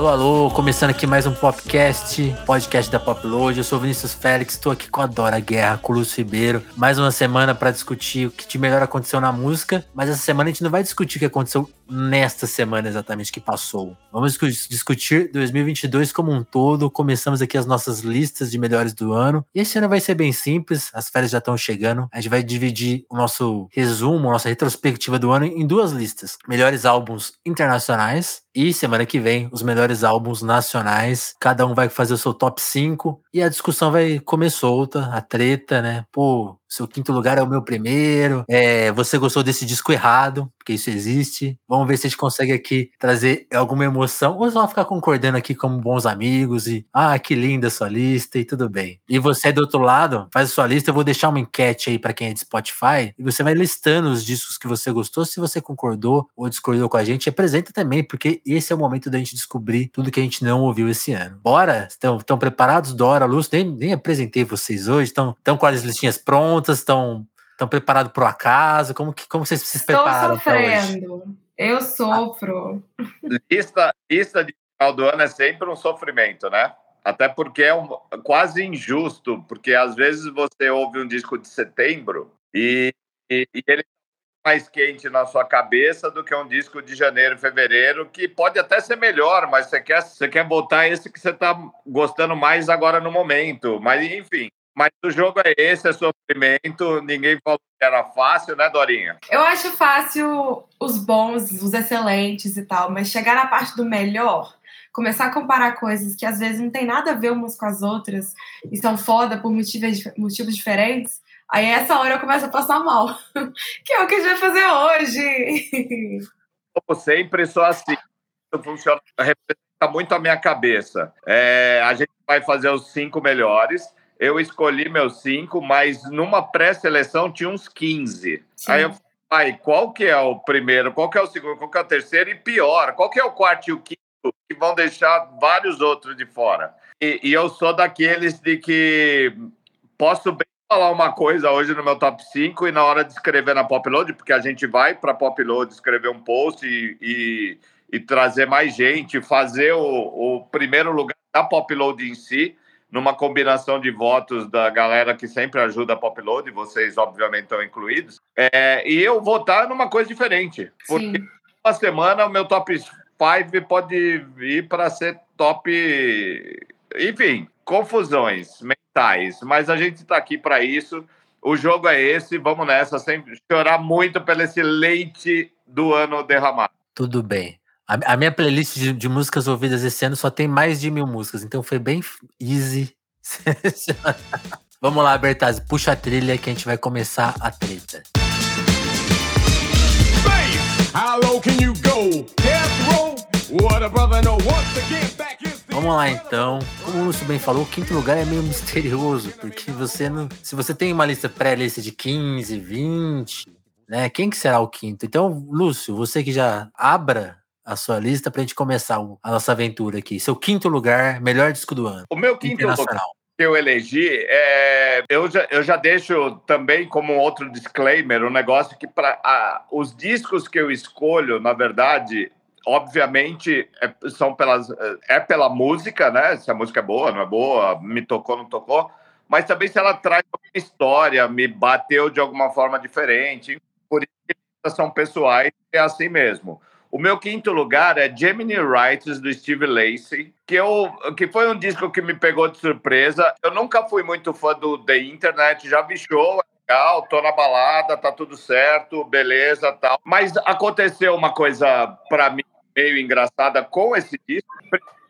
Alô, alô, começando aqui mais um Popcast, podcast da Popload. Eu sou Vinícius Félix, estou aqui com a Dora Guerra, com o Lúcio Ribeiro. Mais uma semana para discutir o que de melhor aconteceu na música, mas essa semana a gente não vai discutir o que aconteceu nesta semana exatamente que passou. Vamos discutir 2022 como um todo. Começamos aqui as nossas listas de melhores do ano. E esse ano vai ser bem simples, as férias já estão chegando. A gente vai dividir o nosso resumo, nossa retrospectiva do ano em duas listas: melhores álbuns internacionais e semana que vem, os melhores álbuns nacionais. Cada um vai fazer o seu top 5 e a discussão vai comer solta, a treta, né? Pô, seu quinto lugar é o meu primeiro. É, você gostou desse disco errado, porque isso existe. Vamos ver se a gente consegue aqui trazer alguma emoção, ou só ficar concordando aqui como bons amigos e ah, que linda sua lista e tudo bem. E você do outro lado, faz a sua lista, eu vou deixar uma enquete aí para quem é de Spotify e você vai listando os discos que você gostou, se você concordou ou discordou com a gente, apresenta também, porque esse é o momento da gente descobrir tudo que a gente não ouviu esse ano. Bora? Estão, estão preparados? Dora, Luz, nem, nem apresentei vocês hoje, estão, estão com as listinhas prontas? Estão estão preparados para o acaso? Como, que, como vocês se Estou preparam? Estou sofrendo. Eu sofro. Lista, lista de final do ano é sempre um sofrimento, né? Até porque é um, quase injusto, porque às vezes você ouve um disco de setembro e, e, e ele mais quente na sua cabeça do que um disco de janeiro, fevereiro, que pode até ser melhor, mas você quer, você quer botar esse que você está gostando mais agora no momento. Mas, enfim, mas o jogo é esse, é sofrimento. Ninguém falou que era fácil, né, Dorinha? Eu acho fácil os bons, os excelentes e tal, mas chegar na parte do melhor, começar a comparar coisas que às vezes não tem nada a ver umas com as outras e são foda por motivos, motivos diferentes, aí essa hora eu começo a passar mal. que é o que a gente vai fazer hoje. Sempre, sou assim. Funciona, representa muito a minha cabeça. É, a gente vai fazer os cinco melhores eu escolhi meus cinco, mas numa pré-seleção tinha uns 15. Sim. Aí eu falei, qual que é o primeiro, qual que é o segundo, qual que é o terceiro e pior, qual que é o quarto e o quinto que vão deixar vários outros de fora. E, e eu sou daqueles de que posso bem falar uma coisa hoje no meu top 5 e na hora de escrever na Popload, porque a gente vai para Popload escrever um post e, e, e, trazer mais gente, fazer o, o primeiro lugar da Popload em si numa combinação de votos da galera que sempre ajuda a Popload, vocês obviamente estão incluídos, é, e eu votar numa coisa diferente. Porque Sim. uma semana o meu top 5 pode ir para ser top. Enfim, confusões mentais, mas a gente está aqui para isso. O jogo é esse, vamos nessa, sem chorar muito pelo esse leite do ano derramado. Tudo bem. A, a minha playlist de, de, músicas ouvidas esse ano só tem mais de mil músicas, então foi bem easy. Vamos lá, Bertazzi, puxa a trilha que a gente vai começar a treta. Vamos lá então. Como o Lúcio bem falou, o quinto lugar é meio misterioso, porque você não. Se você tem uma lista pré-lista de 15, 20, né? Quem que será o quinto? Então, Lúcio, você que já abra a sua lista para a gente começar a nossa aventura aqui. Seu quinto lugar, melhor disco do ano. O meu quinto lugar que eu elegi, é, eu, já, eu já deixo também como outro disclaimer, um negócio que para os discos que eu escolho, na verdade, obviamente é, são pelas, é pela música, né? Se a música é boa, não é boa, me tocou, não tocou, mas também se ela traz uma história, me bateu de alguma forma diferente. Por isso são pessoais, é assim mesmo. O meu quinto lugar é Gemini Rights, do Steve Lacey, que, eu, que foi um disco que me pegou de surpresa. Eu nunca fui muito fã do The Internet, já vi show, é legal, tô na balada, tá tudo certo, beleza tal. Mas aconteceu uma coisa para mim meio engraçada com esse disco.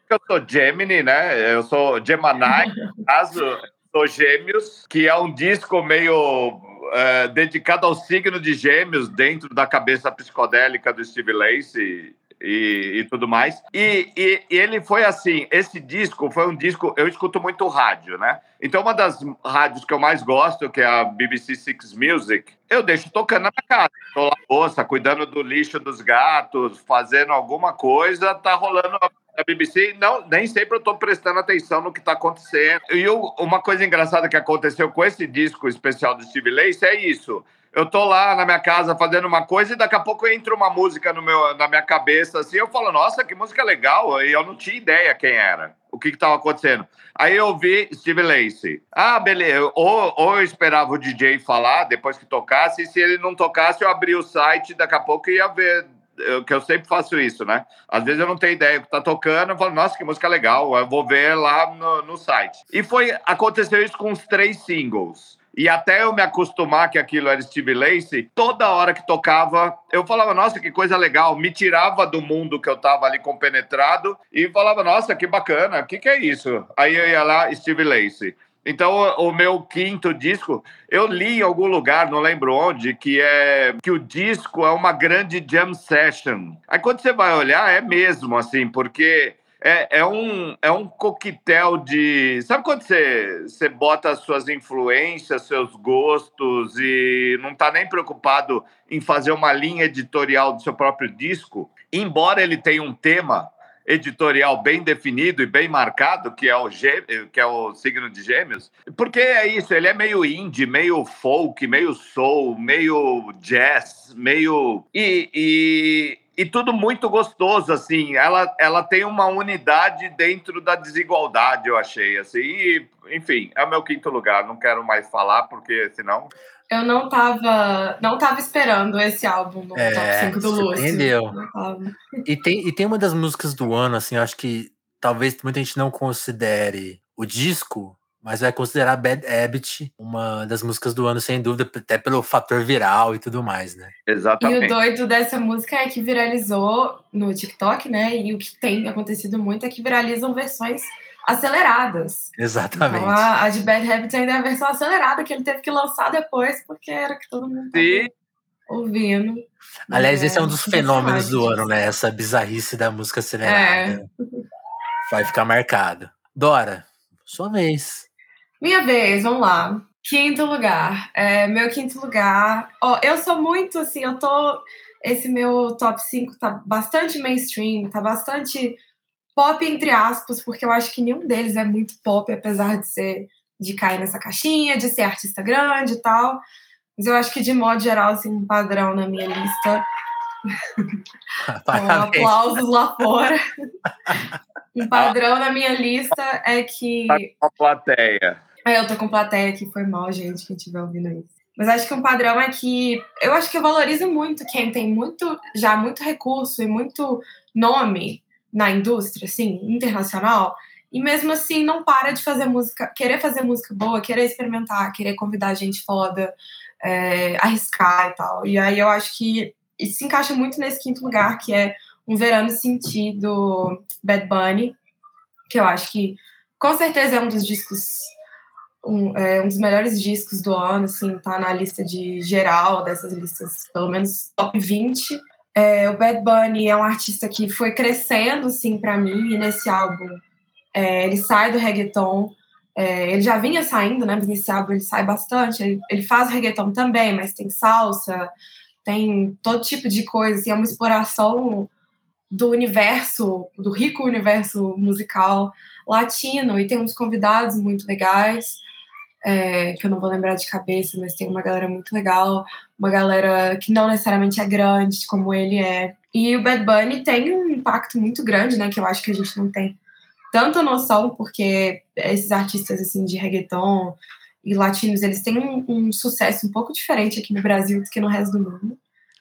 Eu sou Gemini, né? Eu sou Gemini, no caso, sou Gêmeos, que é um disco meio é, dedicado ao signo de Gêmeos dentro da cabeça psicodélica do Steve Lacey e, e, tudo mais. E, e, e, ele foi assim: esse disco foi um disco. Eu escuto muito rádio, né? Então, uma das rádios que eu mais gosto, que é a BBC Six Music, eu deixo tocando na minha casa. Tô lá, moça, cuidando do lixo dos gatos, fazendo alguma coisa, tá rolando a BBC, não, nem sempre eu estou prestando atenção no que está acontecendo. E eu, uma coisa engraçada que aconteceu com esse disco especial do Steve Lace é isso. Eu tô lá na minha casa fazendo uma coisa e daqui a pouco entra uma música no meu, na minha cabeça, assim, eu falo, nossa, que música legal, e eu não tinha ideia quem era, o que estava acontecendo. Aí eu vi Steve Lacey. Ah, beleza, ou, ou eu esperava o DJ falar depois que tocasse, e se ele não tocasse, eu abria o site, daqui a pouco ia ver eu, que eu sempre faço isso, né? Às vezes eu não tenho ideia do que tá tocando, eu falo, nossa, que música legal, eu vou ver lá no, no site. E foi, aconteceu isso com os três singles. E até eu me acostumar que aquilo era Steve Lacey, toda hora que tocava, eu falava, nossa, que coisa legal. Me tirava do mundo que eu tava ali compenetrado e falava, nossa, que bacana, o que, que é isso? Aí eu ia lá, Steve Lacey. Então, o meu quinto disco, eu li em algum lugar, não lembro onde, que é que o disco é uma grande jam session. Aí quando você vai olhar, é mesmo assim, porque é, é, um, é um coquetel de. Sabe quando você, você bota as suas influências, seus gostos e não está nem preocupado em fazer uma linha editorial do seu próprio disco? Embora ele tenha um tema editorial bem definido e bem marcado, que é o, que é o signo de Gêmeos, porque é isso, ele é meio indie, meio folk, meio soul, meio jazz, meio. E, e e tudo muito gostoso, assim. Ela, ela tem uma unidade dentro da desigualdade, eu achei, assim. E, enfim, é o meu quinto lugar. Não quero mais falar, porque senão... Eu não tava, não tava esperando esse álbum no é, top 5 do Lúcio. Entendeu? E tem, e tem uma das músicas do ano, assim, eu acho que talvez muita gente não considere o disco, mas vai considerar Bad Habit uma das músicas do ano, sem dúvida, até pelo fator viral e tudo mais, né? Exatamente. E o doido dessa música é que viralizou no TikTok, né? E o que tem acontecido muito é que viralizam versões aceleradas. Exatamente. Então, a, a de Bad Habit ainda é a versão acelerada que ele teve que lançar depois, porque era que todo mundo ouvindo. Aliás, é, esse é um dos fenômenos do ano, né? Essa bizarrice da música acelerada. É. Vai ficar marcado. Dora, sua vez. Minha vez, vamos lá. Quinto lugar. É, meu quinto lugar. Ó, eu sou muito assim, eu tô. Esse meu top 5 tá bastante mainstream, tá bastante pop, entre aspas, porque eu acho que nenhum deles é muito pop, apesar de ser de cair nessa caixinha, de ser artista grande e tal. Mas eu acho que, de modo geral, assim, um padrão na minha lista. Com aplausos lá fora. um padrão na minha lista é que. Tá a plateia. É, eu tô com plateia aqui, foi mal, gente, quem estiver ouvindo isso. Mas acho que um padrão é que eu acho que eu valorizo muito quem tem muito, já muito recurso e muito nome na indústria, assim, internacional, e mesmo assim não para de fazer música, querer fazer música boa, querer experimentar, querer convidar gente foda, é, arriscar e tal. E aí eu acho que isso se encaixa muito nesse quinto lugar, que é um verano sentido Bad Bunny, que eu acho que com certeza é um dos discos um, é, um dos melhores discos do ano, assim, tá na lista de geral dessas listas, pelo menos top 20. É, o Bad Bunny é um artista que foi crescendo, assim, para mim, e nesse álbum é, ele sai do reggaeton, é, ele já vinha saindo, né, mas nesse álbum ele sai bastante, ele, ele faz reggaeton também, mas tem salsa, tem todo tipo de coisa, assim, é uma exploração do universo, do rico universo musical latino, e tem uns convidados muito legais é, que eu não vou lembrar de cabeça, mas tem uma galera muito legal, uma galera que não necessariamente é grande, como ele é. E o Bad Bunny tem um impacto muito grande, né, que eu acho que a gente não tem tanta noção, porque esses artistas, assim, de reggaeton e latinos, eles têm um, um sucesso um pouco diferente aqui no Brasil do que no resto do mundo.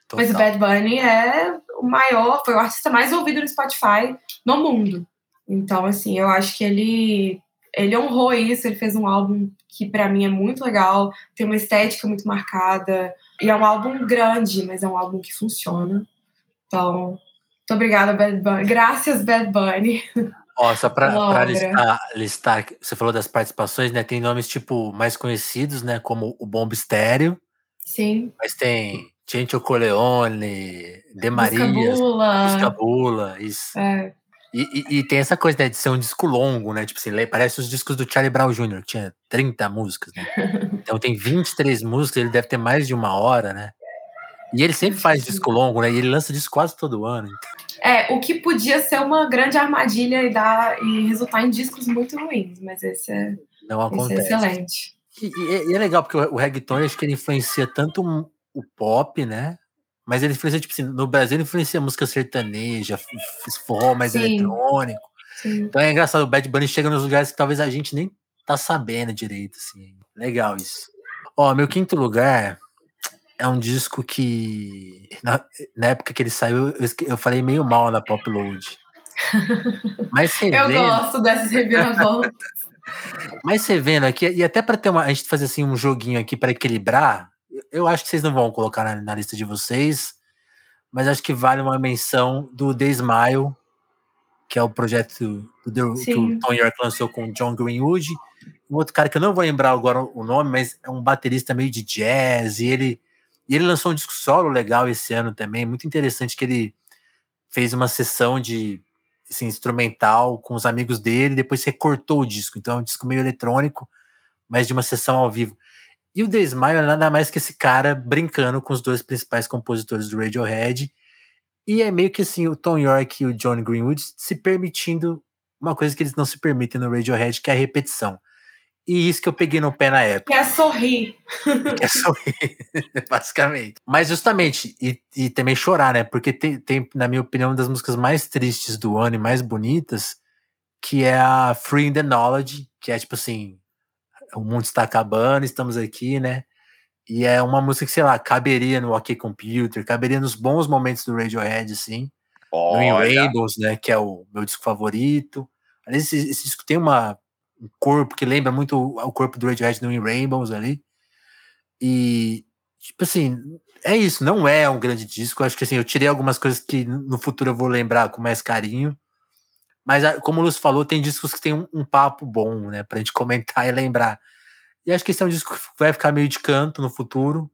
Total. Mas o Bad Bunny é o maior, foi o artista mais ouvido no Spotify no mundo. Então, assim, eu acho que ele ele honrou isso, ele fez um álbum que para mim é muito legal, tem uma estética muito marcada, e é um álbum grande, mas é um álbum que funciona. Então, muito obrigada, Bad Bunny. Graças, Bad Bunny. Ó, só para listar, listar, você falou das participações, né? Tem nomes tipo mais conhecidos, né? Como o Bomb Estéreo. Sim. Mas tem Cento Coleone, De Maria, Buscabula, isso. É. E, e, e, tem essa coisa, né, de ser um disco longo, né? Tipo assim, parece os discos do Charlie Brown Jr., que tinha 30 músicas, né? Então tem 23 músicas, ele deve ter mais de uma hora, né? E ele sempre faz disco longo, né? E ele lança disco quase todo ano. Então. É, o que podia ser uma grande armadilha e, dar, e resultar em discos muito ruins, mas esse é, Não acontece. Esse é excelente. E, e, é legal, porque o, o reggaeton, acho que ele influencia tanto o pop, né? Mas ele influencia, tipo assim, no Brasil ele influencia música sertaneja, forró mais Sim. eletrônico. Sim. Então é engraçado, o Bad Bunny chega nos lugares que talvez a gente nem tá sabendo direito, assim. Legal isso. Ó, meu quinto lugar é um disco que, na, na época que ele saiu, eu, eu falei meio mal na Pop Load. Mas você Eu vendo, gosto dessas reviravoltas. Mas você vendo aqui, e até para ter uma. A gente fazer assim um joguinho aqui para equilibrar, eu acho que vocês não vão colocar na, na, lista de vocês, mas acho que vale uma menção do The Smile, que é o projeto do, que o Tom York lançou com John Greenwood. Um outro cara que eu não vou lembrar agora o nome, mas é um baterista meio de jazz, e ele, e ele lançou um disco solo legal esse ano também, muito interessante, que ele fez uma sessão de assim, instrumental com os amigos dele, depois recortou o disco. Então é um disco meio eletrônico, mas de uma sessão ao vivo. E o The Smile é nada mais que esse cara brincando com os dois principais compositores do Radiohead. E é meio que assim, o Tom York e o John Greenwood se permitindo uma coisa que eles não se permitem no Radiohead, que é a repetição. E isso que eu peguei no pé na época. Que é sorrir. Que é sorrir, basicamente. Mas justamente, e, e também chorar, né? Porque tem, tem, na minha opinião, uma das músicas mais tristes do ano e mais bonitas, que é a Free the Knowledge, que é tipo assim, o mundo está acabando, estamos aqui, né? E é uma música que, sei lá, caberia no OK Computer, caberia nos bons momentos do Radiohead, assim. Olha. No Rainbows, né? Que é o meu disco favorito. Aliás, esse, esse disco tem uma um corpo que lembra muito o, corpo do Radiohead no In Rainbows ali. E, tipo assim, é isso, não é um grande disco. Acho que assim, eu tirei algumas coisas que no futuro eu vou lembrar com mais carinho. Mas, como o Lúcio falou, tem discos que tem um, um, papo bom, né, pra gente comentar e lembrar. E acho que esse é um disco que vai ficar meio de canto no futuro.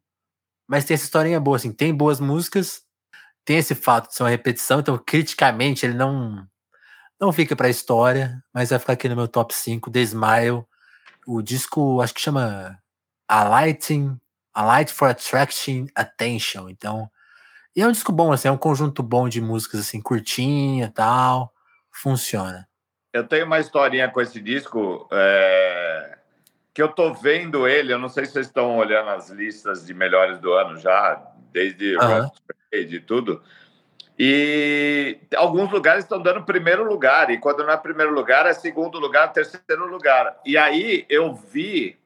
Mas tem essa historinha boa, assim, tem boas músicas, tem esse fato de ser uma repetição, então criticamente ele não não fica pra história, mas vai ficar aqui no meu top 5, The Smile. O disco, acho que chama A Lighting, A Light for Attracting Attention. Então, e é um disco bom, assim, é um conjunto bom de músicas, assim, curtinha tal. Funciona. Eu tenho uma historinha com esse disco, é... que eu tô vendo ele, eu não sei se vocês estão olhando as listas de melhores do ano já, desde uhum. e tudo. E alguns lugares estão dando primeiro lugar, e quando não é primeiro lugar, é segundo lugar, terceiro lugar. E aí eu vi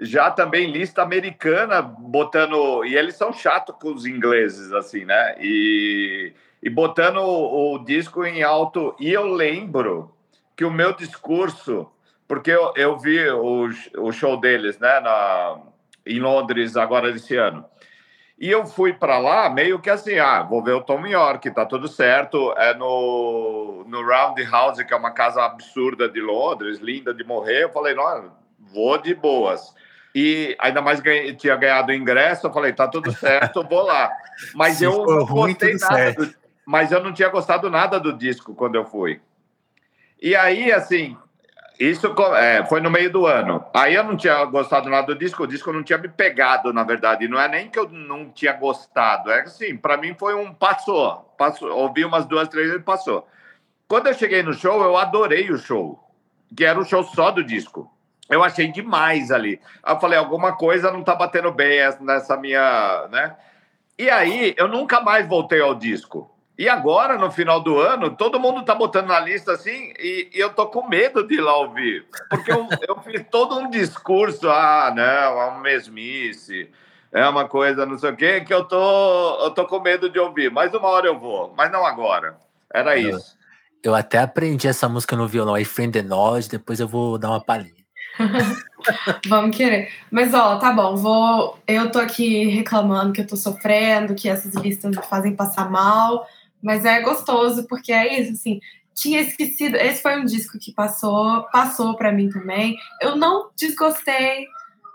já também lista americana botando. E eles são chatos com os ingleses, assim, né? E, e botando o, o disco em alto. E eu lembro que o meu discurso, porque eu, eu vi o, o show deles, né, na, em Londres agora esse ano. E eu fui para lá meio que assim, ah, vou ver o Tom York, tá tudo certo. É no, no Roundhouse, que é uma casa absurda de Londres, linda de morrer. Eu falei, não, vou de boas. E ainda mais ganhei, tinha ganhado o ingresso, eu falei, tá tudo certo, vou lá. Mas Se eu não gostei nada do, mas eu não tinha gostado nada do disco quando eu fui. E aí, assim, isso é, foi no meio do ano. Aí eu não tinha gostado nada do disco, o disco não tinha me pegado, na verdade. Não é nem que eu não tinha gostado, é assim, para mim foi um passou, passou. Ouvi umas duas, três vezes passou. Quando eu cheguei no show, eu adorei o show, que era o show só do disco. Eu achei demais ali. Eu falei, alguma coisa não tá batendo bem nessa minha, né? E aí, eu nunca mais voltei ao disco. E agora, no final do ano, todo mundo tá botando na lista assim, e, e eu tô com medo de ir lá ouvir. Porque eu, eu fiz todo um discurso, ah, não, é uma mesmice, é uma coisa, não sei o quê, que eu tô, eu tô com medo de ouvir. Mas uma hora eu vou, mas não agora. Era isso. Eu, eu até aprendi essa música no violão, aí Friend the Knowledge, depois eu vou dar uma palhinha. Vamos querer. Mas, ó, tá bom, vou. Eu tô aqui reclamando que eu tô sofrendo, que essas listas me fazem passar mal. Mas é gostoso, porque é isso, assim. Tinha esquecido. Esse foi um disco que passou, passou para mim também. Eu não desgostei,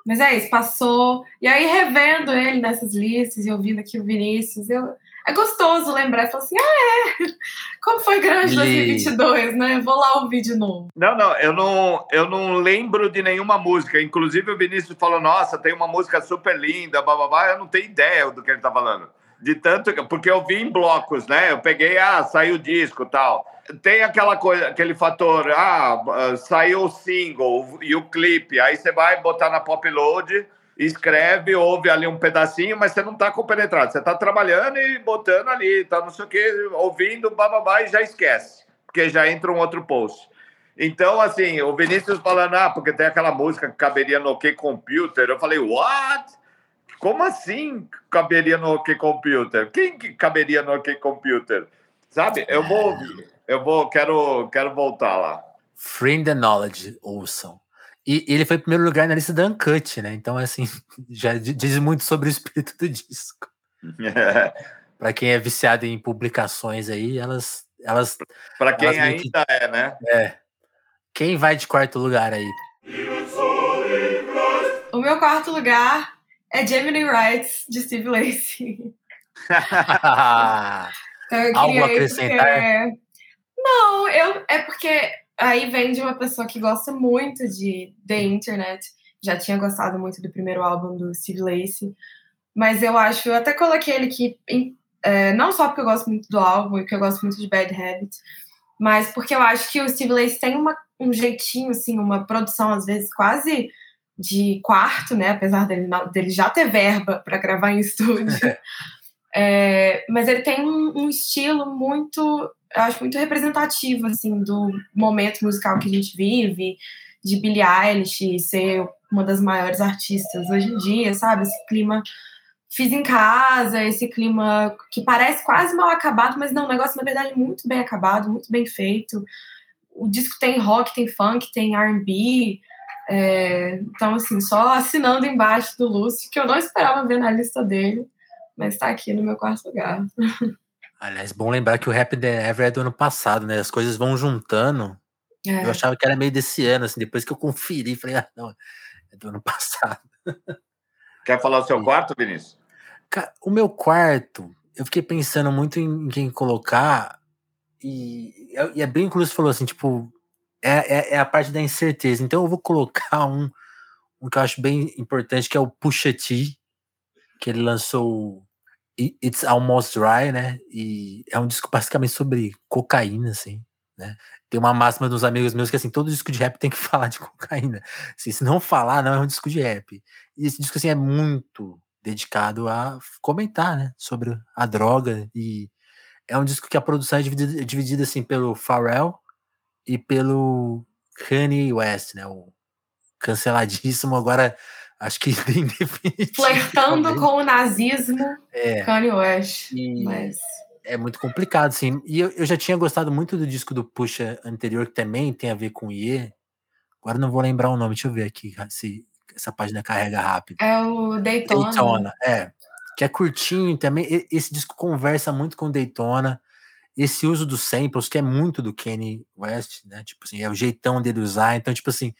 mas é isso, passou. E aí, revendo ele nessas listas e ouvindo aqui o Vinícius, eu, é gostoso lembrar e falar assim: ah, é, como foi grande 2022, né? Vou lá ouvir de novo. Não, não, eu não, eu não lembro de nenhuma música. Inclusive, o Vinícius falou: nossa, tem uma música super linda, bababá. Eu não tenho ideia do que ele tá falando de tanto porque eu vi em blocos, né? Eu peguei, ah, saiu o disco, tal. Tem aquela coisa, aquele fator, ah, saiu o single e o clipe, aí você vai botar na Pop Load escreve, ouve ali um pedacinho, mas você não está compenetrado. Você está trabalhando e botando ali, tá não sei o que, ouvindo, bababá, e já esquece, porque já entra um outro post. Então, assim, o Vinícius falando, ah, porque tem aquela música que caberia no OK Computer. Eu falei, what? Como assim caberia no OK Computer? Quem que caberia no OK Computer? Sabe? Eu vou ouvir. Eu vou, quero, quero voltar lá. Free the Knowledge, ouçam. E ele foi em primeiro lugar na lista da Uncut, né? Então, assim, já diz muito sobre o espírito do disco. Para quem é viciado em publicações aí, elas. elas Para quem elas ainda que... é, né? É. Quem vai de quarto lugar aí? O meu quarto lugar é Gemini Rights, de Steve Lacey. então, Algo acrescentar? Porque... Não, eu, é porque aí vem de uma pessoa que gosta muito de The Internet. Já tinha gostado muito do primeiro álbum do Steve Lacey. Mas eu acho, eu até coloquei ele aqui, é, não só porque eu gosto muito do álbum e que eu gosto muito de Bad Habit, mas porque eu acho que o Steve Lacey tem uma, um jeitinho, assim, uma produção, às vezes, quase de quarto, né? Apesar dele, dele já ter verba para gravar em estúdio. é, mas ele tem um, um estilo muito eu acho muito representativo, assim, do momento musical que a gente vive, de Billie Eilish ser uma das maiores artistas hoje em dia, sabe? Esse clima fiz em casa, esse clima que parece quase mal acabado, mas não, o negócio, na verdade, muito bem acabado, muito bem feito. O disco tem rock, tem funk, tem R&B, é, então, assim, só assinando embaixo do Lúcio, que eu não esperava ver na lista dele, mas está aqui no meu quarto lugar. Aliás, bom lembrar que o Rap The Ever é do ano passado, né? As coisas vão juntando. É. Eu achava que era meio desse ano, assim, depois que eu conferi, falei, ah, não, é do ano passado. Quer falar o seu quarto, Vinícius? O meu quarto, eu fiquei pensando muito em quem colocar, e, e é bem que o Lúcio falou assim, tipo, é, é, é, a parte da incerteza. Então eu vou colocar um, um que eu acho bem importante, que é o Pusha T, que ele lançou It's Almost Dry, né? E é um disco basicamente sobre cocaína, assim, né? Tem uma máxima dos amigos meus que assim, todo disco de rap tem que falar de cocaína. Assim, se não falar, não é um disco de rap. E esse disco assim é muito dedicado a comentar, né, sobre a droga e é um disco que a produção é dividida, é dividida assim pelo Pharrell e pelo Kanye West, né, o canceladíssimo agora acho que definitivo. Flertando com o nazismo, é. Kanye West. Mas... É muito complicado, sim. E eu, eu, já tinha gostado muito do disco do Puxa anterior, que também tem a ver com IE. Agora não vou lembrar o nome, deixa eu ver aqui se essa página carrega rápido. É o Daytona. Daytona, é. Que é curtinho também. Esse disco conversa muito com Daytona. Esse uso dos samples, que é muito do Kanye West, né? Tipo assim, é o jeitão dele usar. Então, tipo assim,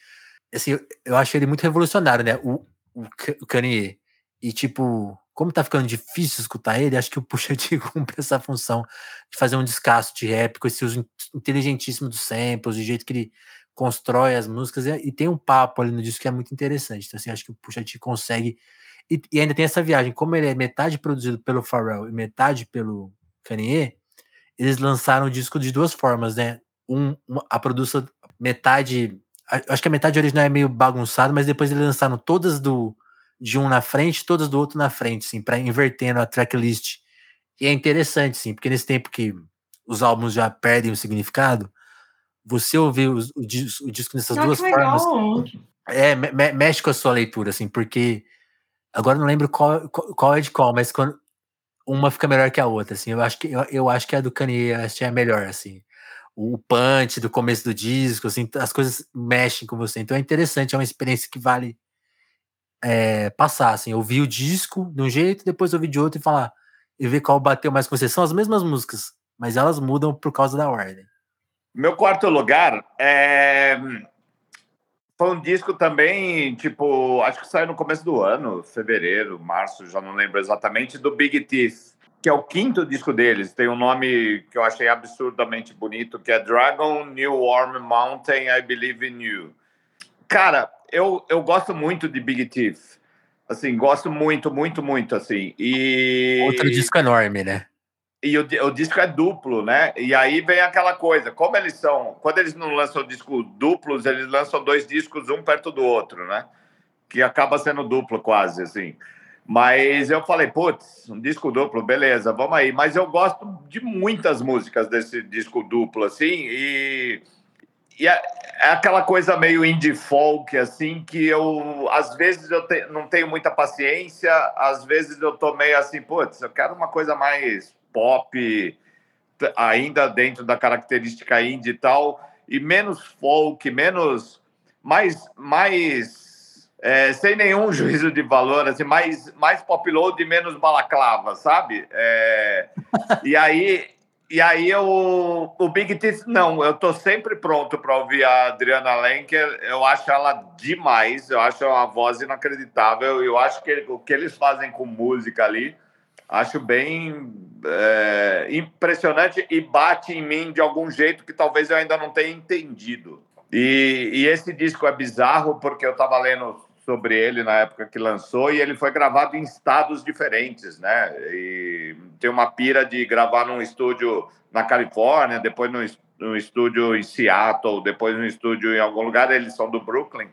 assim, eu, acho ele muito revolucionário, né? O, o, o Kanye. E, tipo, como tá ficando difícil escutar ele, acho que o Puxa T cumpre essa função de fazer um descasso de rap com esse uso inteligentíssimo dos samples, do jeito que ele constrói as músicas, e, e, tem um papo ali no disco que é muito interessante. Então, assim, acho que o Puxa consegue. E, e, ainda tem essa viagem, como ele é metade produzido pelo Pharrell e metade pelo Kanye, eles lançaram o disco de duas formas, né? Um, a produção metade acho que a metade original é meio bagunçado, mas depois eles lançaram todas do de um na frente, todas do outro na frente, assim, para invertendo a tracklist. E é interessante, sim, porque nesse tempo que os álbuns já perdem o significado, você ouvir o, o, disco, o disco nessas ah, duas formas é, me, mexe com a sua leitura, assim, porque agora não lembro qual, qual, qual, é de qual, mas quando uma fica melhor que a outra, assim, eu acho que eu, eu acho que a do Kanye é a melhor, assim o punch do começo do disco, assim, as coisas mexem com você. Então é interessante, é uma experiência que vale é, passar, assim, ouvir o disco de um jeito, depois ouvir de outro e falar, e ver qual bateu mais com você. São as mesmas músicas, mas elas mudam por causa da ordem. Meu quarto lugar é... foi um disco também, tipo, acho que saiu no começo do ano, fevereiro, março, já não lembro exatamente, do Big Teeth que é o quinto disco deles, tem um nome que eu achei absurdamente bonito, que é Dragon New Warm Mountain, I Believe in You. Cara, eu, eu gosto muito de Big Thief. Assim, gosto muito, muito, muito, assim. E... Outro disco enorme, né? E o, o disco é duplo, né? E aí vem aquela coisa, como eles são... Quando eles não lançam disco duplos, eles lançam dois discos um perto do outro, né? que acaba sendo duplo quase, assim. Mas eu falei, putz, um disco duplo, beleza, vamos aí. Mas eu gosto de muitas músicas desse disco duplo, assim, e, e é, é, aquela coisa meio indie folk, assim, que eu, às vezes, eu te, não tenho muita paciência, às vezes eu tô meio assim, putz, eu quero uma coisa mais pop, ainda dentro da característica indie e tal, e menos folk, menos, mais, mais é, sem nenhum juízo de valor, assim, mais, mais pop load e menos balaclava, sabe? É, e aí, e aí eu, o Big Teeth, não, eu tô sempre pronto para ouvir a Adriana Lenker, eu acho ela demais, eu acho uma voz inacreditável, eu acho que o que eles fazem com música ali, acho bem é, impressionante e bate em mim de algum jeito que talvez eu ainda não tenha entendido. E, e esse disco é bizarro porque eu estava lendo sobre ele na época que lançou e ele foi gravado em estados diferentes, né? E tem uma pira de gravar num estúdio na Califórnia, depois num, estúdio em Seattle, depois num estúdio em algum lugar. Eles são do Brooklyn.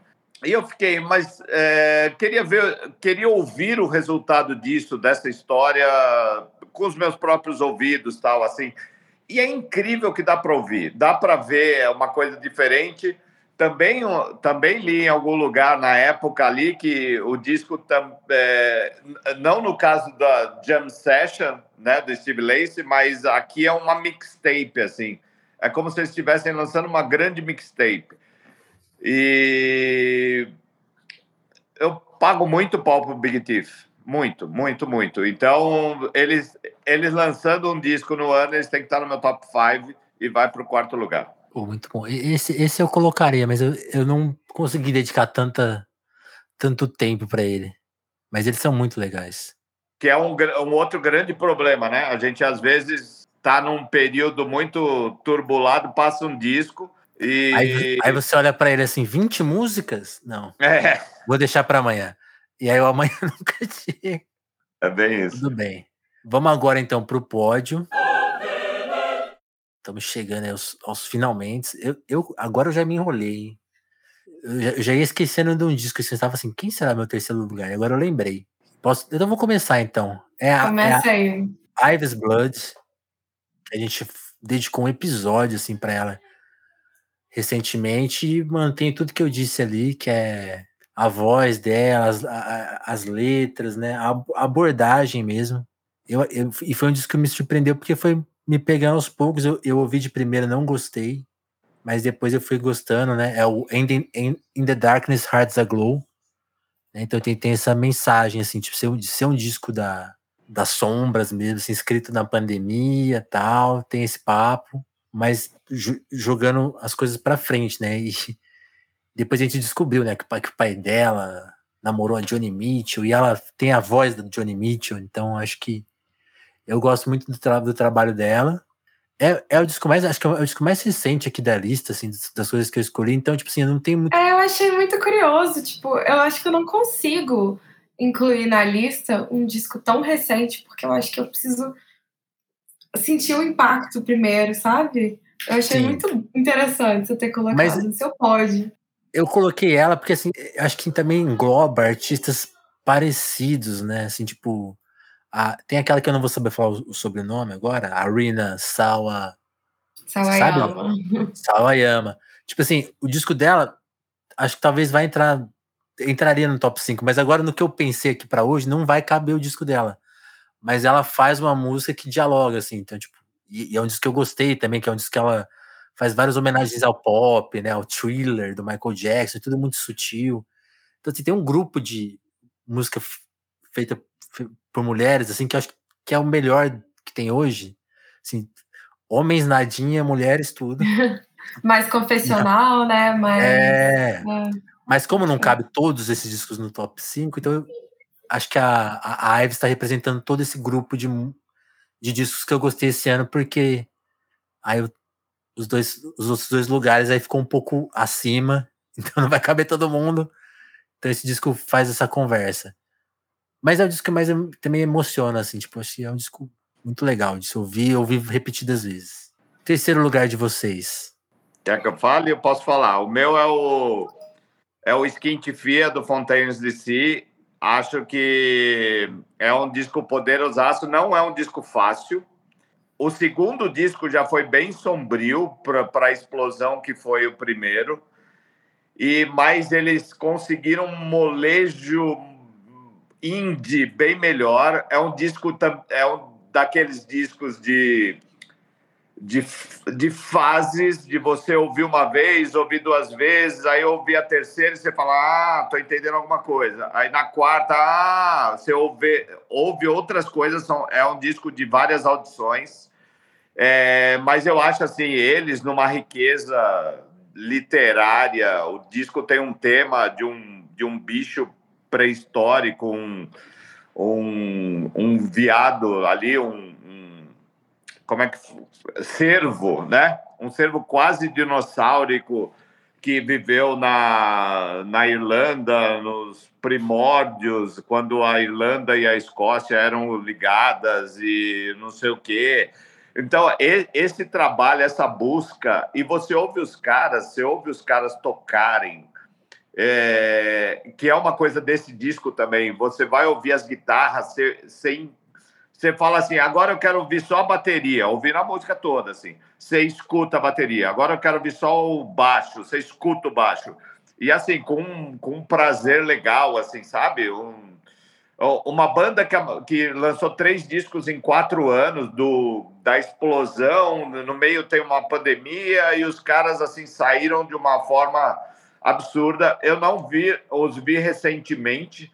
E eu fiquei, mas é, queria ver, queria ouvir o resultado disso, dessa história, com os meus próprios ouvidos, tal assim. E é incrível que dá para ouvir, dá para ver é uma coisa diferente também, também li em algum lugar na época ali que o disco, é, não no caso da Jam Session, né, do Steve Lacy, mas aqui é uma mixtape, assim. É como se eles estivessem lançando uma grande mixtape. E eu pago muito pau pro Big Thief. Muito, muito, muito. Então, eles, eles lançando um disco no ano, eles têm que estar no meu top 5 e vai para o quarto lugar. Muito bom. Esse, esse eu colocaria, mas eu, eu não consegui dedicar tanta, tanto tempo para ele. Mas eles são muito legais. Que é um, um outro grande problema, né? A gente às vezes tá num período muito turbulado, passa um disco e. Aí, aí você olha para ele assim: 20 músicas? Não. É. Vou deixar para amanhã. E aí o amanhã nunca chega. É bem isso. Tudo bem. Vamos agora então para o pódio. Estamos chegando aos, aos finalmente. Eu, eu, agora eu já me enrolei. Eu já, eu já ia esquecendo de um disco. Você estava assim, quem será meu terceiro lugar? Agora eu lembrei. Posso, então vou começar então. É a, Começa é a Ives Blood. A gente dedicou um episódio assim para ela recentemente e mantém tudo que eu disse ali, que é a voz dela, as, a, as letras, né? A, a abordagem mesmo. Eu, eu, e foi um disco que me surpreendeu porque foi me pegando aos poucos. Eu, eu ouvi de primeira, não gostei, mas depois eu fui gostando, né? É o In, In, In the Darkness Hearts Aglow. Né? Então tem, tem essa mensagem, assim, tipo, ser, ser um disco da, das sombras mesmo, assim, escrito na pandemia tal, tem esse papo, mas jogando as coisas para frente, né? E depois a gente descobriu, né, que, que o pai dela namorou a Johnny Mitchell e ela tem a voz da Johnny Mitchell, então acho que eu gosto muito do, tra do trabalho dela. É, é o disco mais, acho que é o disco mais recente aqui da lista, assim, das coisas que eu escolhi. Então, tipo assim, eu não tenho muito. É, eu achei muito curioso. Tipo, eu acho que eu não consigo incluir na lista um disco tão recente, porque eu acho que eu preciso sentir o impacto primeiro, sabe? Eu achei Sim. muito interessante você ter colocado Mas no seu pódio. Eu coloquei ela porque, assim, acho que também engloba artistas parecidos, né? Assim, tipo, a, tem aquela que eu não vou saber falar o, o sobrenome agora, Arina Sawa. Sawayama. Sawayama. Tipo assim, o disco dela, acho que talvez vai entrar. Entraria no top 5, mas agora no que eu pensei aqui para hoje, não vai caber o disco dela. Mas ela faz uma música que dialoga, assim. Então, tipo, e, e é um disco que eu gostei também, que é um disco que ela faz várias homenagens ao pop, né? Ao thriller do Michael Jackson, tudo muito sutil. Então, assim, tem um grupo de música feita por mulheres, assim, que eu acho que é o melhor que tem hoje. Assim, homens nadinha, mulheres tudo. Mais confessional, né? Mais, é... é... Mas como não cabe todos esses discos no top 5, então eu acho que a, a, a Ives está representando todo esse grupo de, de discos que eu gostei esse ano, porque aí eu, os, dois, os outros dois lugares aí ficou um pouco acima, então não vai caber todo mundo. Então esse disco faz essa conversa. Mas é o disco que mais também emociona, assim, tipo, acho que é um disco muito legal de se ouvir, ouvir repetidas vezes. Terceiro lugar de vocês. Quer que eu fale? Eu posso falar. O meu é o é o Skin Fia do Fontaines DC. Acho que é um disco poderosaço, não é um disco fácil. O segundo disco já foi bem sombrio para a explosão que foi o primeiro. E mas eles conseguiram um molejo indie bem melhor. É um disco é um daqueles discos de de, de fases, de você ouvir uma vez, ouvir duas vezes, aí ouvir a terceira e você fala, ah, tô entendendo alguma coisa. Aí na quarta, ah, você ouve, ouve outras coisas, são, é um disco de várias audições, é, mas eu acho assim, eles numa riqueza literária, o disco tem um tema de um, de um bicho pré-histórico, um, um, um viado ali, um, como é que cervo, né? Um cervo quase dinossáurico que viveu na, na Irlanda nos primórdios, quando a Irlanda e a Escócia eram ligadas e não sei o quê. Então, esse trabalho, essa busca, e você ouve os caras, você ouve os caras tocarem, é, que é uma coisa desse disco também. Você vai ouvir as guitarras sem você fala assim, agora eu quero ouvir só a bateria, ouvir a música toda, assim. Você escuta a bateria. Agora eu quero ouvir só o baixo, você escuta o baixo. E assim, com, com um prazer legal, assim, sabe? Um, uma banda que, que lançou três discos em quatro anos do, da explosão, no meio tem uma pandemia e os caras, assim, saíram de uma forma absurda. Eu não vi, os vi recentemente,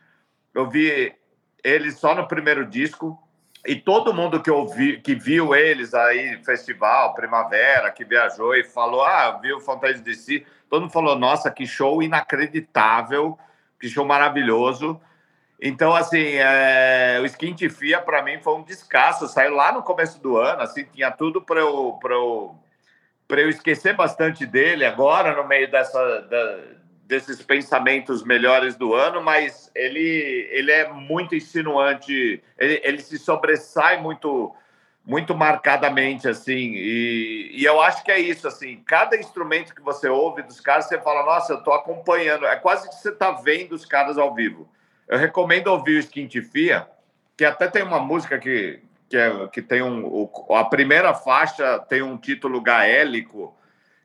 eu vi eles só no primeiro disco, e todo mundo que ouvi, que viu eles aí festival Primavera, que viajou e falou, ah, viu Fantasy DC, todo mundo falou, nossa, que show inacreditável, que show maravilhoso. Então, assim, é, o Skin Fia para mim foi um descasso. Saiu lá no começo do ano, assim, tinha tudo para eu, eu, eu esquecer bastante dele agora, no meio dessa, da, desses pensamentos melhores do ano, mas ele, ele é muito insinuante, ele, ele se sobressai muito muito marcadamente assim e, e eu acho que é isso assim cada instrumento que você ouve dos caras você fala nossa eu tô acompanhando é quase que você tá vendo os caras ao vivo. Eu recomendo ouvir o Skintifia que até tem uma música que que, é, que tem um o, a primeira faixa tem um título gaélico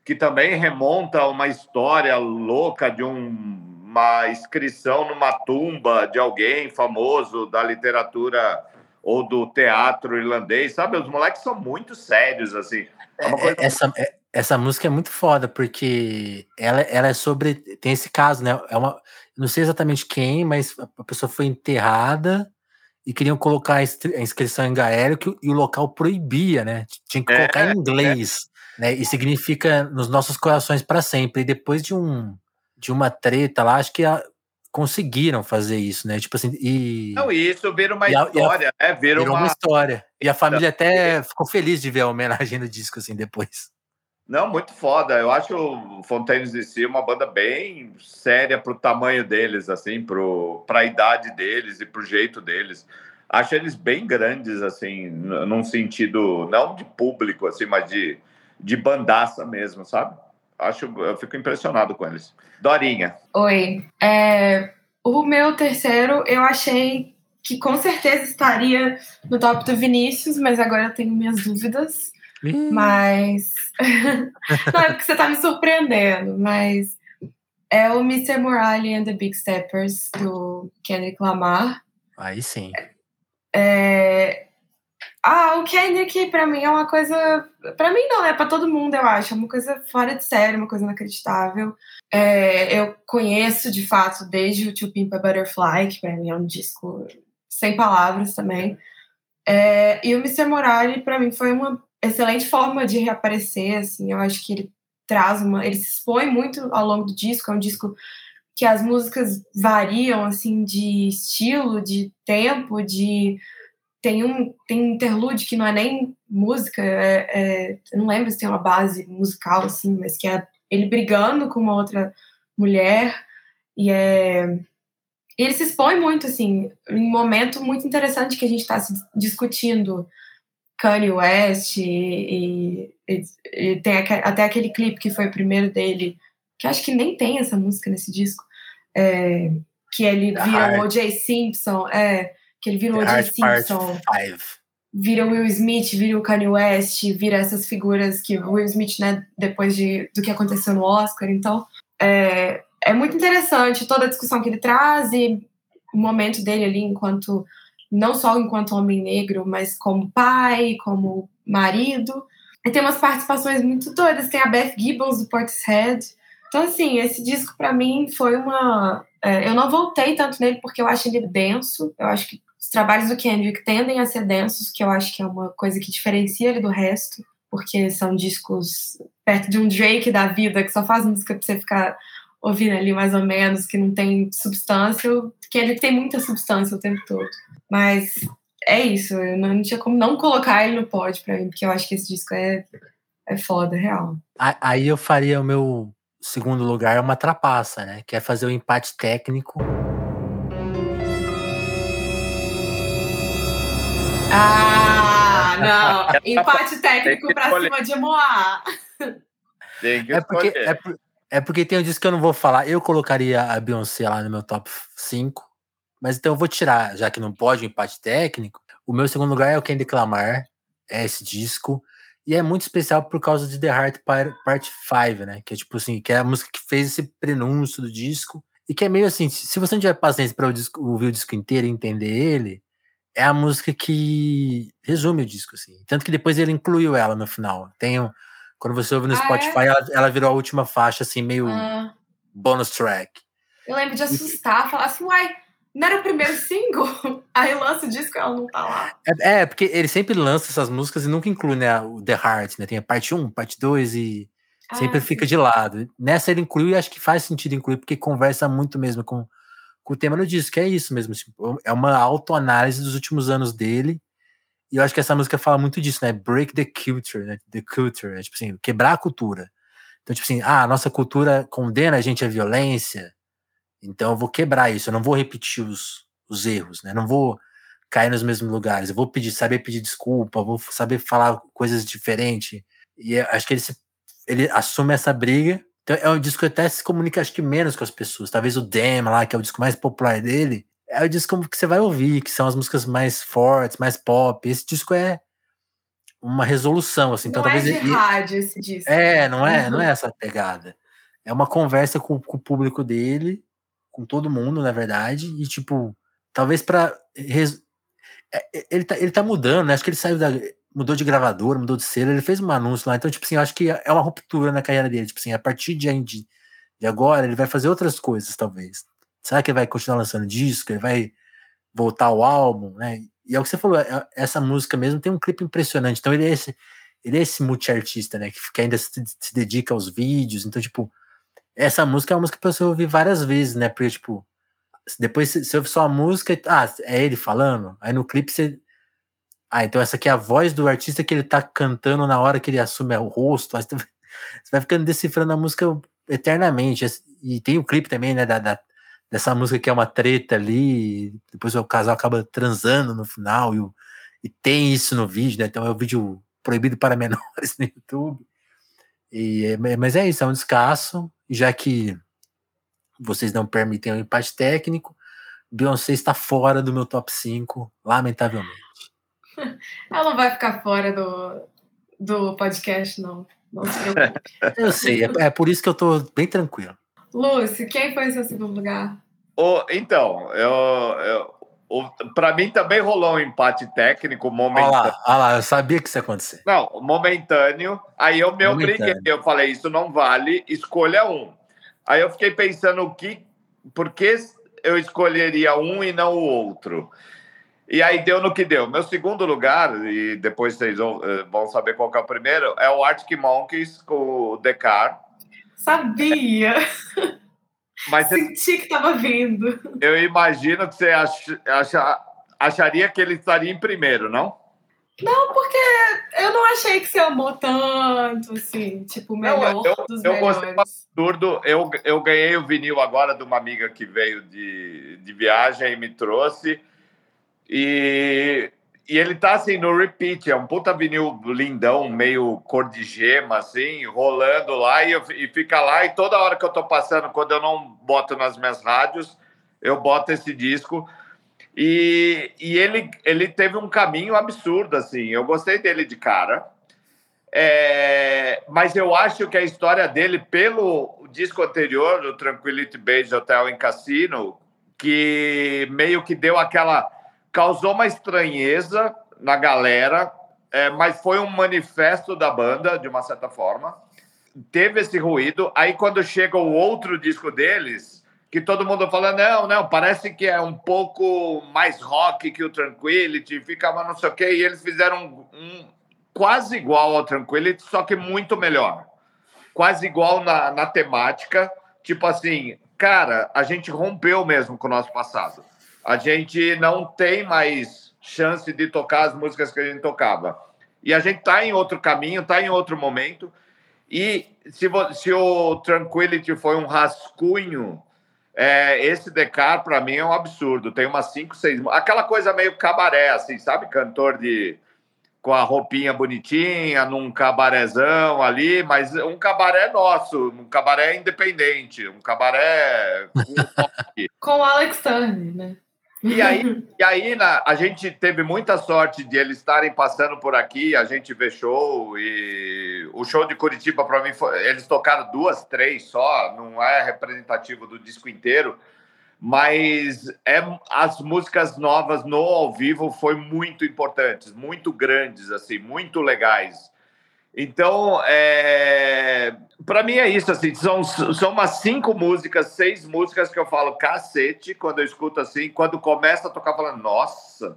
que também remonta a uma história louca de um, uma inscrição numa tumba de alguém famoso da literatura ou do teatro irlandês, sabe? Os moleques são muito sérios, assim. É, é coisa... essa, é, essa música é muito foda, porque ela, ela é sobre. Tem esse caso, né? É uma, não sei exatamente quem, mas a pessoa foi enterrada e queriam colocar a inscrição em gaélico e o local proibia, né? Tinha que colocar é, em inglês né? E significa nos nossos corações para sempre. E depois de um de uma treta lá, acho que a, conseguiram fazer isso, né? Tipo assim, e não, isso vira uma história, a, né? Vira, uma... uma... história. E a família até ficou feliz de ver a homenagem no disco assim depois. Não, muito foda. Eu acho o Fontaines DC uma banda bem séria pro tamanho deles, assim, pro para a idade deles e pro jeito deles. Acho eles bem grandes, assim, num sentido não de público, assim, mas de de bandaça mesmo, sabe? Acho, eu fico impressionado com eles. Dorinha. Oi. É, o meu terceiro, eu achei que com certeza estaria no top do Vinícius, mas agora eu tenho minhas dúvidas. Mas. Não, é porque você tá me surpreendendo, mas é o Mr. Morale and the Big Steppers, do Kendrick Lamar. Aí sim. É, ah, o Kendrick para mim é uma coisa, para mim não, é para todo mundo, eu acho, é uma coisa fora de série, uma coisa inacreditável. É, eu conheço de fato desde o To Pimp a Butterfly, que para mim é um disco sem palavras também. É, e o Mr. Morale para mim foi uma excelente forma de reaparecer, assim, eu acho que ele traz uma, ele se expõe muito ao longo do disco, é um disco que as músicas variam assim de estilo, de tempo, de tem um, tem um interlude que não é nem música, é, é, eu não lembro se tem uma base musical, assim, mas que é ele brigando com uma outra mulher, e é, ele se expõe muito, assim, em um momento muito interessante que a gente está discutindo Kanye West, e, e, e tem até aquele clipe que foi o primeiro dele, que acho que nem tem essa música nesse disco, é, que ele vira o O.J. Simpson, é, que ele vira o. Simpson. Vira Will Smith, vira o Kanye West, vira essas figuras que o Will Smith, né, depois de, do que aconteceu no Oscar. Então, é, é muito interessante toda a discussão que ele traz e o momento dele ali enquanto não só enquanto homem negro, mas como pai, como marido. E tem umas participações muito doidas. Tem a Beth Gibbons do Portishead. Então, assim, esse disco para mim foi uma. É, eu não voltei tanto nele porque eu acho ele denso. Eu acho que os trabalhos do Kendrick tendem a ser densos, que eu acho que é uma coisa que diferencia ele do resto, porque são discos perto de um Drake da vida, que só faz música pra você ficar ouvindo ali mais ou menos, que não tem substância, que ele tem muita substância o tempo todo. Mas é isso, eu não tinha como não colocar ele no pódio pra mim, porque eu acho que esse disco é, é foda, real. Aí eu faria o meu segundo lugar, uma trapaça, né? Que é fazer o empate técnico. Ah, não. Empate técnico pra cima de Moá. Tem que é porque, é, é porque tem um disco que eu não vou falar. Eu colocaria a Beyoncé lá no meu top 5. Mas então eu vou tirar, já que não pode o empate técnico. O meu segundo lugar é o Quem Declamar. É esse disco. E é muito especial por causa de The Heart Part 5, né? Que é tipo assim, que é a música que fez esse prenúncio do disco. E que é meio assim, se você não tiver paciência para ouvir o disco inteiro e entender ele, é a música que resume o disco, assim. Tanto que depois ele incluiu ela no final. Tem um, quando você ouve no ah, Spotify, é? ela, ela, virou a última faixa, assim, meio ah. bonus track. Eu lembro de assustar, falar assim, uai, não era o primeiro single? Aí lança o disco e ela não tá lá. É, é, porque ele sempre lança essas músicas e nunca inclui, né, o The Heart, né? Tem a parte 1, parte 2 e ah, sempre fica de lado. Nessa ele inclui e acho que faz sentido incluir, porque conversa muito mesmo com, com o tema do disco, que é isso mesmo. Tipo, é uma autoanálise dos últimos anos dele e eu acho que essa música fala muito disso, né? Break the culture, né? The culture, né? tipo assim, quebrar a cultura. Então, tipo assim, ah, a nossa cultura condena a gente à violência, então eu vou quebrar isso, eu não vou repetir os, os erros, né? Não vou cair nos mesmos lugares, eu vou pedir, saber pedir desculpa, vou saber falar coisas diferentes. E acho que ele, se, ele assume essa briga. Então é um disco que até se comunica, acho que menos com as pessoas. Talvez o Dem lá, que é o disco mais popular dele, é o disco que você vai ouvir, que são as músicas mais fortes, mais pop. Esse disco é uma resolução, assim. Então, não talvez é de rádio esse disco. É, não é, não é essa pegada. É uma conversa com, com, o público dele, com todo mundo, na verdade, e tipo, talvez para res... É, é, ele, tá, ele tá mudando, né? Acho que ele saiu da. Mudou de gravador, mudou de selo, ele fez um anúncio lá. Então, tipo assim, eu acho que é uma ruptura na carreira dele. Tipo assim, a partir de, de, agora, ele vai fazer outras coisas, talvez. Será que ele vai continuar lançando disco? Ele vai voltar ao álbum, né? E é o que você falou, é, essa música mesmo tem um clipe impressionante. Então ele é esse, ele é esse multi-artista, né? Que, que ainda se, se, dedica aos vídeos. Então, tipo, essa música é uma música que você ouvir várias vezes, né? Porque, tipo, depois você ouve só a música e. Ah, é ele falando? Aí no clipe você. Ah, então essa aqui é a voz do artista que ele tá cantando na hora que ele assume o rosto. Você vai ficando decifrando a música eternamente. E tem o clipe também, né? Da, da dessa música que é uma treta ali, depois o casal acaba transando no final, e, e tem isso no vídeo, né? Então é um vídeo proibido para menores no YouTube. E, é, mas é isso, é um descasso, já que vocês não permitem o um empate técnico, Beyoncé está fora do meu top 5, lamentavelmente. Ela não vai ficar fora do, do podcast, não. Não se preocupe. Eu sei, é, é por isso que eu tô bem tranquilo. Lúcio, quem foi seu segundo lugar? Oh, então, eu, eu para mim também rolou um empate técnico momentâneo. Olha lá, olha lá, eu sabia que isso ia acontecer. Não, momentâneo. Aí eu me obriguei, eu falei, isso não vale, escolha um. Aí eu fiquei pensando o que, por que eu escolheria um e não o outro. E aí deu no que deu. Meu segundo lugar, e depois vocês vão, eh, vão saber qual é o primeiro, é o Arctic Monkeys com o Descartes. Sabia! Mas Senti que estava vindo. Eu imagino que você ach, acha, acharia que ele estaria em primeiro, não? Não, porque eu não achei que você amou tanto, assim, tipo, o melhor não, eu, dos eu melhores. absurdo. Eu, eu ganhei o vinil agora de uma amiga que veio de, de viagem e me trouxe. E, e ele tá assim no repeat, é um puta vinil lindão, meio cor de gema, assim, rolando lá e, eu, e fica lá. E toda hora que eu tô passando, quando eu não boto nas minhas rádios, eu boto esse disco. E, e ele, ele teve um caminho absurdo, assim. Eu gostei dele de cara. É, mas eu acho que a história dele, pelo disco anterior, o Tranquility Base Hotel em Cassino, que meio que deu aquela. Causou uma estranheza na galera, é, mas foi um manifesto da banda, de uma certa forma. Teve esse ruído. Aí, quando chega o outro disco deles, que todo mundo fala: não, não, parece que é um pouco mais rock que o Tranquility, fica não sei o quê, e eles fizeram um, um quase igual ao Tranquility, só que muito melhor. Quase igual na, na temática. Tipo assim, cara, a gente rompeu mesmo com o nosso passado. A gente não tem mais chance de tocar as músicas que a gente tocava. E a gente está em outro caminho, está em outro momento. E se, se o Tranquility foi um rascunho, é, esse Decar, para mim, é um absurdo. Tem umas cinco, seis. Aquela coisa meio cabaré, assim, sabe? Cantor de com a roupinha bonitinha, num cabarezão ali, mas um cabaré nosso, um cabaré independente, um cabaré com, o Alex Turner, né? E aí, e aí na, a gente teve muita sorte de eles estarem passando por aqui, a gente vê show e o show de Curitiba para mim foi, eles tocaram duas, três só, não é representativo do disco inteiro, mas é, as músicas novas no ao vivo foi muito importantes, muito grandes, assim, muito legais. Então, é, para mim é isso, assim, são, são umas cinco músicas, seis músicas que eu falo cacete quando eu escuto assim, quando começa a tocar, falando, nossa,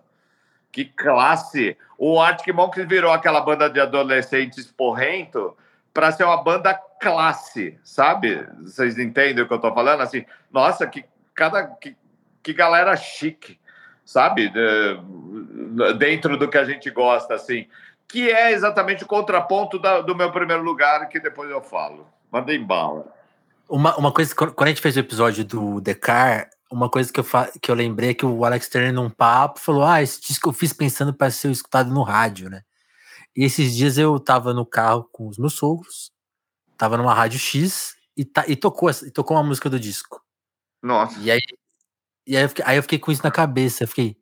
que classe! O Arctic Monkeys virou aquela banda de adolescentes porrento para ser uma banda classe, sabe? Vocês entendem o que eu estou falando? Assim, nossa, que cada que, que galera chique, sabe? De, dentro do que a gente gosta, assim. Que é exatamente o contraponto da, do meu primeiro lugar, que depois eu falo. Mandei bala. Uma, uma coisa, quando a gente fez o episódio do The Car, uma coisa que eu, que eu lembrei é que o Alex Turner, num papo, falou: Ah, esse disco eu fiz pensando para ser escutado no rádio, né? E esses dias eu tava no carro com os meus sogros, tava numa rádio X e, tá, e, tocou, e tocou uma música do disco. Nossa. E aí, e aí, eu fiquei, aí eu fiquei com isso na cabeça. Eu fiquei,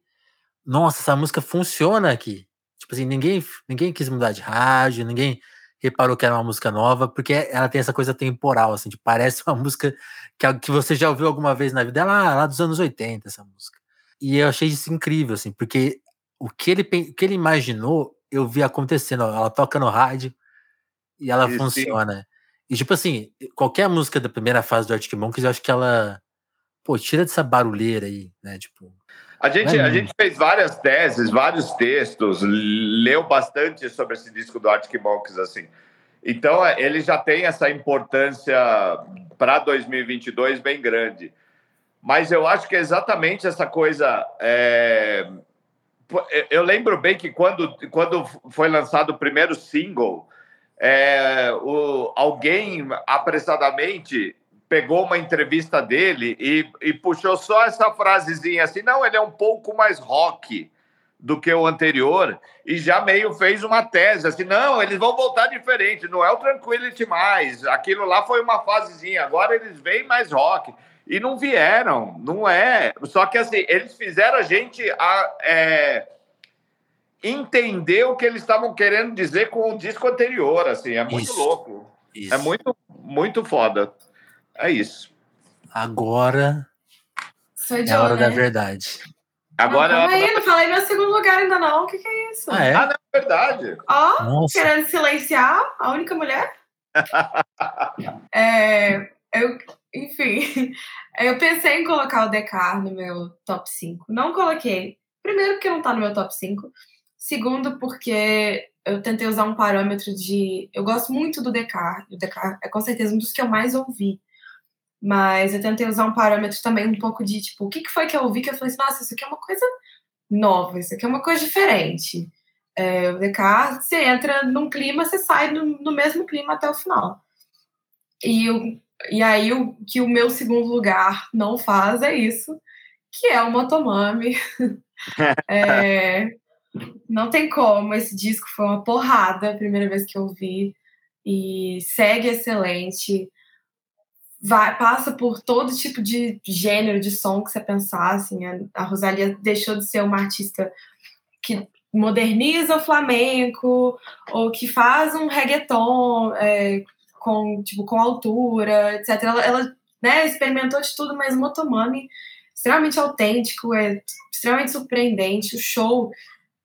nossa, essa música funciona aqui. Tipo assim, ninguém, ninguém quis mudar de rádio, ninguém reparou que era uma música nova, porque ela tem essa coisa temporal, assim, de parece uma música que, que você já ouviu alguma vez na vida, lá, lá dos anos 80, essa música. E eu achei isso incrível, assim, porque o que ele, o que ele imaginou, eu vi acontecendo. Ela toca no rádio e ela funciona. Sim. E, tipo assim, qualquer música da primeira fase do Arctic Monkeys, eu acho que ela pô, tira dessa barulheira aí, né? Tipo. A gente, é a gente fez várias teses, vários textos, leu bastante sobre esse disco do Arctic Monkeys, assim. Então, é, ele já tem essa importância para 2022 bem grande. Mas eu acho que é exatamente essa coisa. É... Eu lembro bem que quando, quando foi lançado o primeiro single, é, o, alguém apressadamente pegou uma entrevista dele e, e puxou só essa frasezinha assim: não, ele é um pouco mais rock do que o anterior e já meio fez uma tese assim: não, eles vão voltar diferente, não é o Tranquility mais, aquilo lá foi uma fasezinha, agora eles vêm mais rock. E não vieram, não é. Só que assim, eles fizeram a gente a, é, entender o que eles estavam querendo dizer com o disco anterior, assim, é muito Isso. louco. É Isso. É muito, muito foda. É isso. Agora é a hora né? da verdade. Agora não, é aí, não falei meu segundo lugar ainda não. O que, que é isso? Ah, é? ah não, é verdade. Ó, oh, querendo silenciar a única mulher. é, eu, enfim, eu pensei em colocar o Decar no meu top 5. Não coloquei. Primeiro, porque não tá no meu top 5. Segundo, porque eu tentei usar um parâmetro de. Eu gosto muito do Decar. O Decar é com certeza um dos que eu mais ouvi. Mas eu tentei usar um parâmetro também um pouco de tipo, o que, que foi que eu ouvi que eu falei assim, nossa, isso aqui é uma coisa nova, isso aqui é uma coisa diferente. É, o DK, você entra num clima, você sai no, no mesmo clima até o final. E, o, e aí o que o meu segundo lugar não faz é isso, que é o Motomami. é, Não tem como. Esse disco foi uma porrada, a primeira vez que eu vi. E segue excelente. Vai, passa por todo tipo de gênero de som que você pensar. Assim, a Rosalia deixou de ser uma artista que moderniza o flamenco ou que faz um reggaeton é, com, tipo, com altura, etc. Ela, ela né, experimentou de tudo, mas Motomami extremamente autêntico, é extremamente surpreendente. O show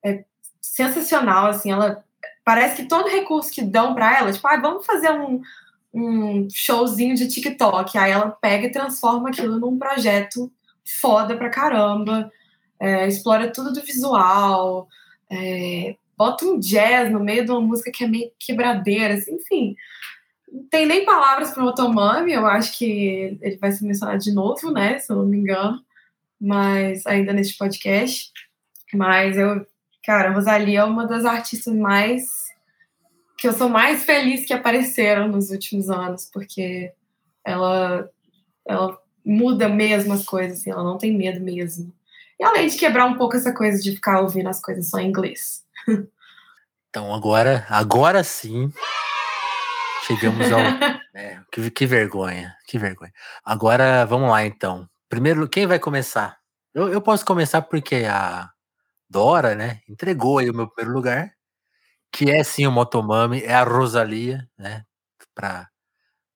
é sensacional, assim, ela parece que todo recurso que dão para ela, tipo, ah, vamos fazer um, um showzinho de TikTok, aí ela pega e transforma aquilo num projeto foda pra caramba, é, explora tudo do visual, é, bota um jazz no meio de uma música que é meio quebradeira, assim, enfim. Não tem nem palavras para o Otomami, eu acho que ele vai ser mencionado de novo, né, se eu não me engano, mas ainda neste podcast. Mas eu Cara, a é uma das artistas mais. Que eu sou mais feliz que apareceram nos últimos anos, porque ela, ela muda mesmo as coisas, assim, ela não tem medo mesmo. E além de quebrar um pouco essa coisa de ficar ouvindo as coisas só em inglês. Então agora, agora sim, chegamos ao. é, que, que vergonha, que vergonha. Agora vamos lá então. Primeiro, quem vai começar? Eu, eu posso começar porque a, Dora, né, entregou aí o meu primeiro lugar, que é sim o Motomami, é a Rosalia, né, pra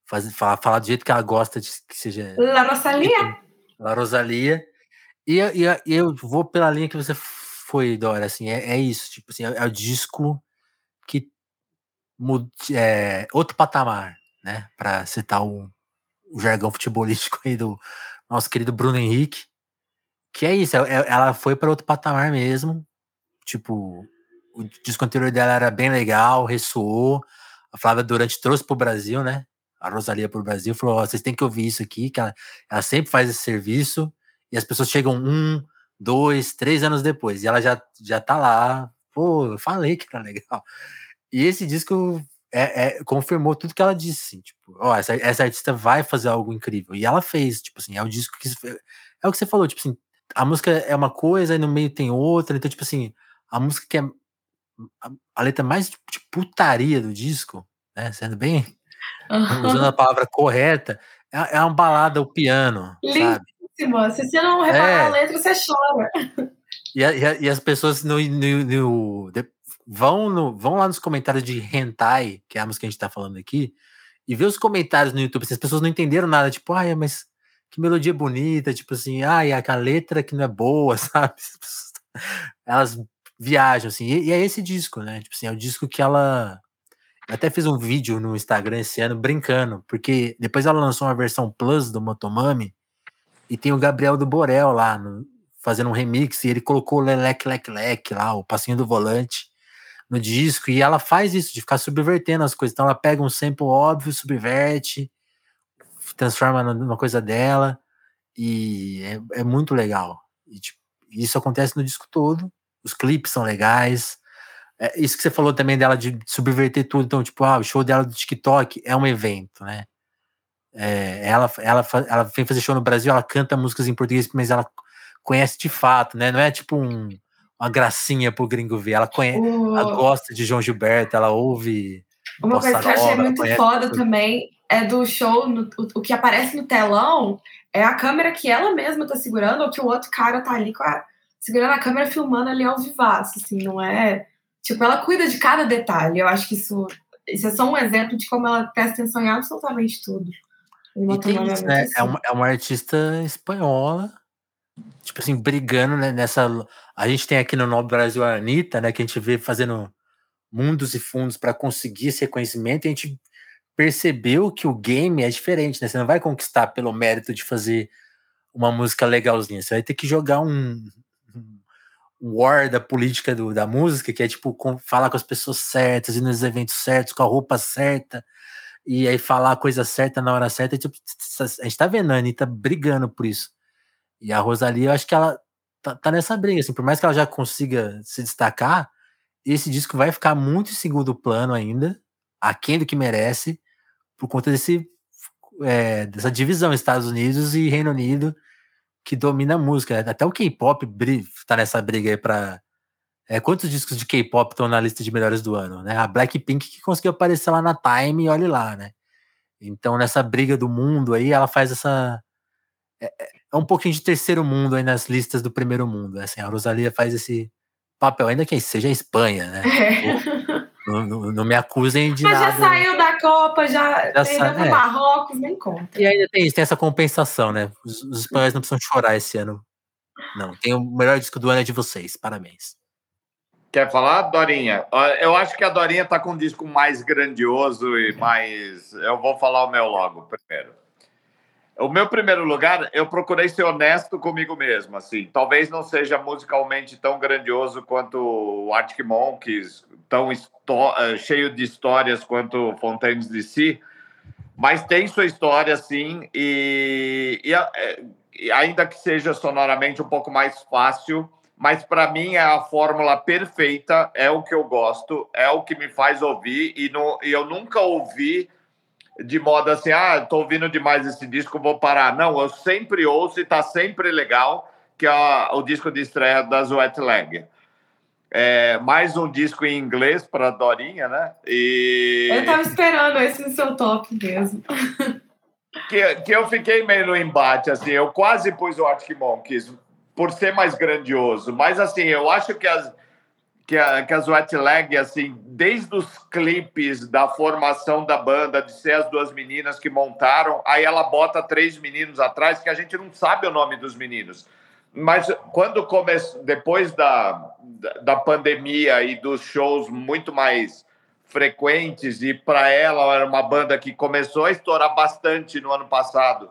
fazer, falar, falar do jeito que ela gosta de que seja. La Rosalia? La Rosalia. E, e, e eu vou pela linha que você foi, Dora, assim, é, é isso, tipo assim, é, é o disco que é outro patamar, né, para citar o, o jargão futebolístico aí do nosso querido Bruno Henrique. Que é isso, é, é, ela foi para outro patamar mesmo. Tipo, o disco anterior dela era bem legal, ressoou. A Flávia Durante trouxe pro Brasil, né? A Rosalia pro Brasil, falou: oh, vocês têm que ouvir isso aqui, que ela, ela sempre faz esse serviço. E as pessoas chegam um, dois, três anos depois. E ela já, já tá lá. Pô, eu falei que era legal. E esse disco é, é, confirmou tudo que ela disse, assim, tipo, ó, essa, essa artista vai fazer algo incrível. E ela fez, tipo assim, é o disco que. É o que você falou, tipo assim, a música é uma coisa e no meio tem outra. Então, tipo assim, a música que é a, a letra mais de putaria do disco, né? Sendo bem. Uhum. Usando a palavra correta, é, é uma balada, o piano. Lindíssima. Se você não reparar é. a letra, você chora. E, a, e, a, e as pessoas no, no, no, vão, no, vão lá nos comentários de Hentai, que é a música que a gente tá falando aqui, e vê os comentários no YouTube. Se as pessoas não entenderam nada, tipo, ah, mas que melodia bonita, tipo assim, e aquela letra que não é boa, sabe? Elas viajam, assim, e, e, é esse disco, né? Tipo assim, é o disco que ela. Eu até fiz um vídeo no Instagram esse ano brincando, porque depois ela lançou uma versão Plus do Motomami e tem o Gabriel do Borel lá, no, fazendo um remix, e ele colocou o Lelec Lec Lec lá, o passinho do volante, no disco, e ela faz isso, de ficar subvertendo as coisas. Então ela pega um sample óbvio, subverte, transforma numa coisa dela e é, é muito legal. E, tipo, isso acontece no disco todo. Os clipes são legais. É, isso que você falou também dela de subverter tudo. Então, tipo, ah, o show dela do TikTok é um evento, né? É, ela, ela, ela vem fazer show no Brasil, ela canta músicas em português, mas ela conhece de fato, né? Não é tipo um, uma gracinha pro gringo ver. Ela, conhece, ela gosta de João Gilberto, ela ouve. Uma coisa que eu achei muito foda também é do show, no, o, o, que aparece no telão é a câmera que ela mesma tá segurando, ou que o outro cara tá ali a, segurando a câmera filmando ali ao vivaço, assim, não é. Tipo, ela cuida de cada detalhe. Eu acho que isso, isso é só um exemplo de como ela presta atenção em absolutamente tudo. E tem né? Assim. É, uma, é uma artista espanhola, tipo assim, brigando né, nessa. A gente tem aqui no Novo Brasil a Anitta, né? Que a gente vê fazendo mundos e fundos para conseguir esse reconhecimento, e a gente percebeu que o game é diferente, né? Você não vai conquistar pelo mérito de fazer uma música legalzinha. Você vai ter que jogar um war da política do, da música, que é tipo com, falar com as pessoas certas, ir nos eventos certos, com a roupa certa, e aí falar a coisa certa na hora certa. Tipo, a gente tá vendo a Anitta brigando por isso. E a Rosalie, eu acho que ela tá, tá nessa briga, assim, por mais que ela já consiga se destacar, esse disco vai ficar muito em segundo plano ainda, aquém do que merece, por conta desse, é, dessa divisão Estados Unidos e Reino Unido que domina a música. Né? Até o K-pop tá nessa briga aí para É, quantos discos de K-pop estão na lista de melhores do ano, né? A Blackpink que conseguiu aparecer lá na Time olhe lá, né? Então, nessa briga do mundo aí, ela faz essa. É, é, é um pouquinho de terceiro mundo aí nas listas do primeiro mundo. Assim, a Rosalia faz esse papel, ainda que seja a Espanha, né? É. Não, não, não, me acusem de Mas nada. já saiu da Copa, já, já perdeu pro é. Marrocos, nem conta. E ainda tem, tem essa compensação, né? Os, os espanhóis não precisam chorar esse ano. Não, tem o melhor disco do ano é de vocês. Parabéns. Quer falar, Dorinha? Eu acho que a Dorinha está com um disco mais grandioso e mais. Eu vou falar o meu logo primeiro. O meu primeiro lugar, eu procurei ser honesto comigo mesmo. Assim, talvez não seja musicalmente tão grandioso quanto o Arctic Monkeys, tão eh, cheio de histórias quanto Fontaines DC, mas tem sua história, sim, e, e, eh, e ainda que seja sonoramente um pouco mais fácil mas para mim é a fórmula perfeita, é o que eu gosto, é o que me faz ouvir, e, e eu nunca ouvi de modo assim, ah, estou ouvindo demais esse disco, vou parar. Não, eu sempre ouço e está sempre legal, que é o disco de estreia das Wet Leg. É, mais um disco em inglês para Dorinha, né? E... Eu estava esperando esse no seu top mesmo. Que, que eu fiquei meio no embate, assim, eu quase pus o Arctic Monkeys, por ser mais grandioso. Mas, assim, eu acho que as, que, a, que Leg, assim, desde os clipes da formação da banda, de ser as duas meninas que montaram, aí ela bota três meninos atrás, que a gente não sabe o nome dos meninos. Mas quando começou, depois da, da pandemia e dos shows muito mais frequentes, e para ela era uma banda que começou a estourar bastante no ano passado,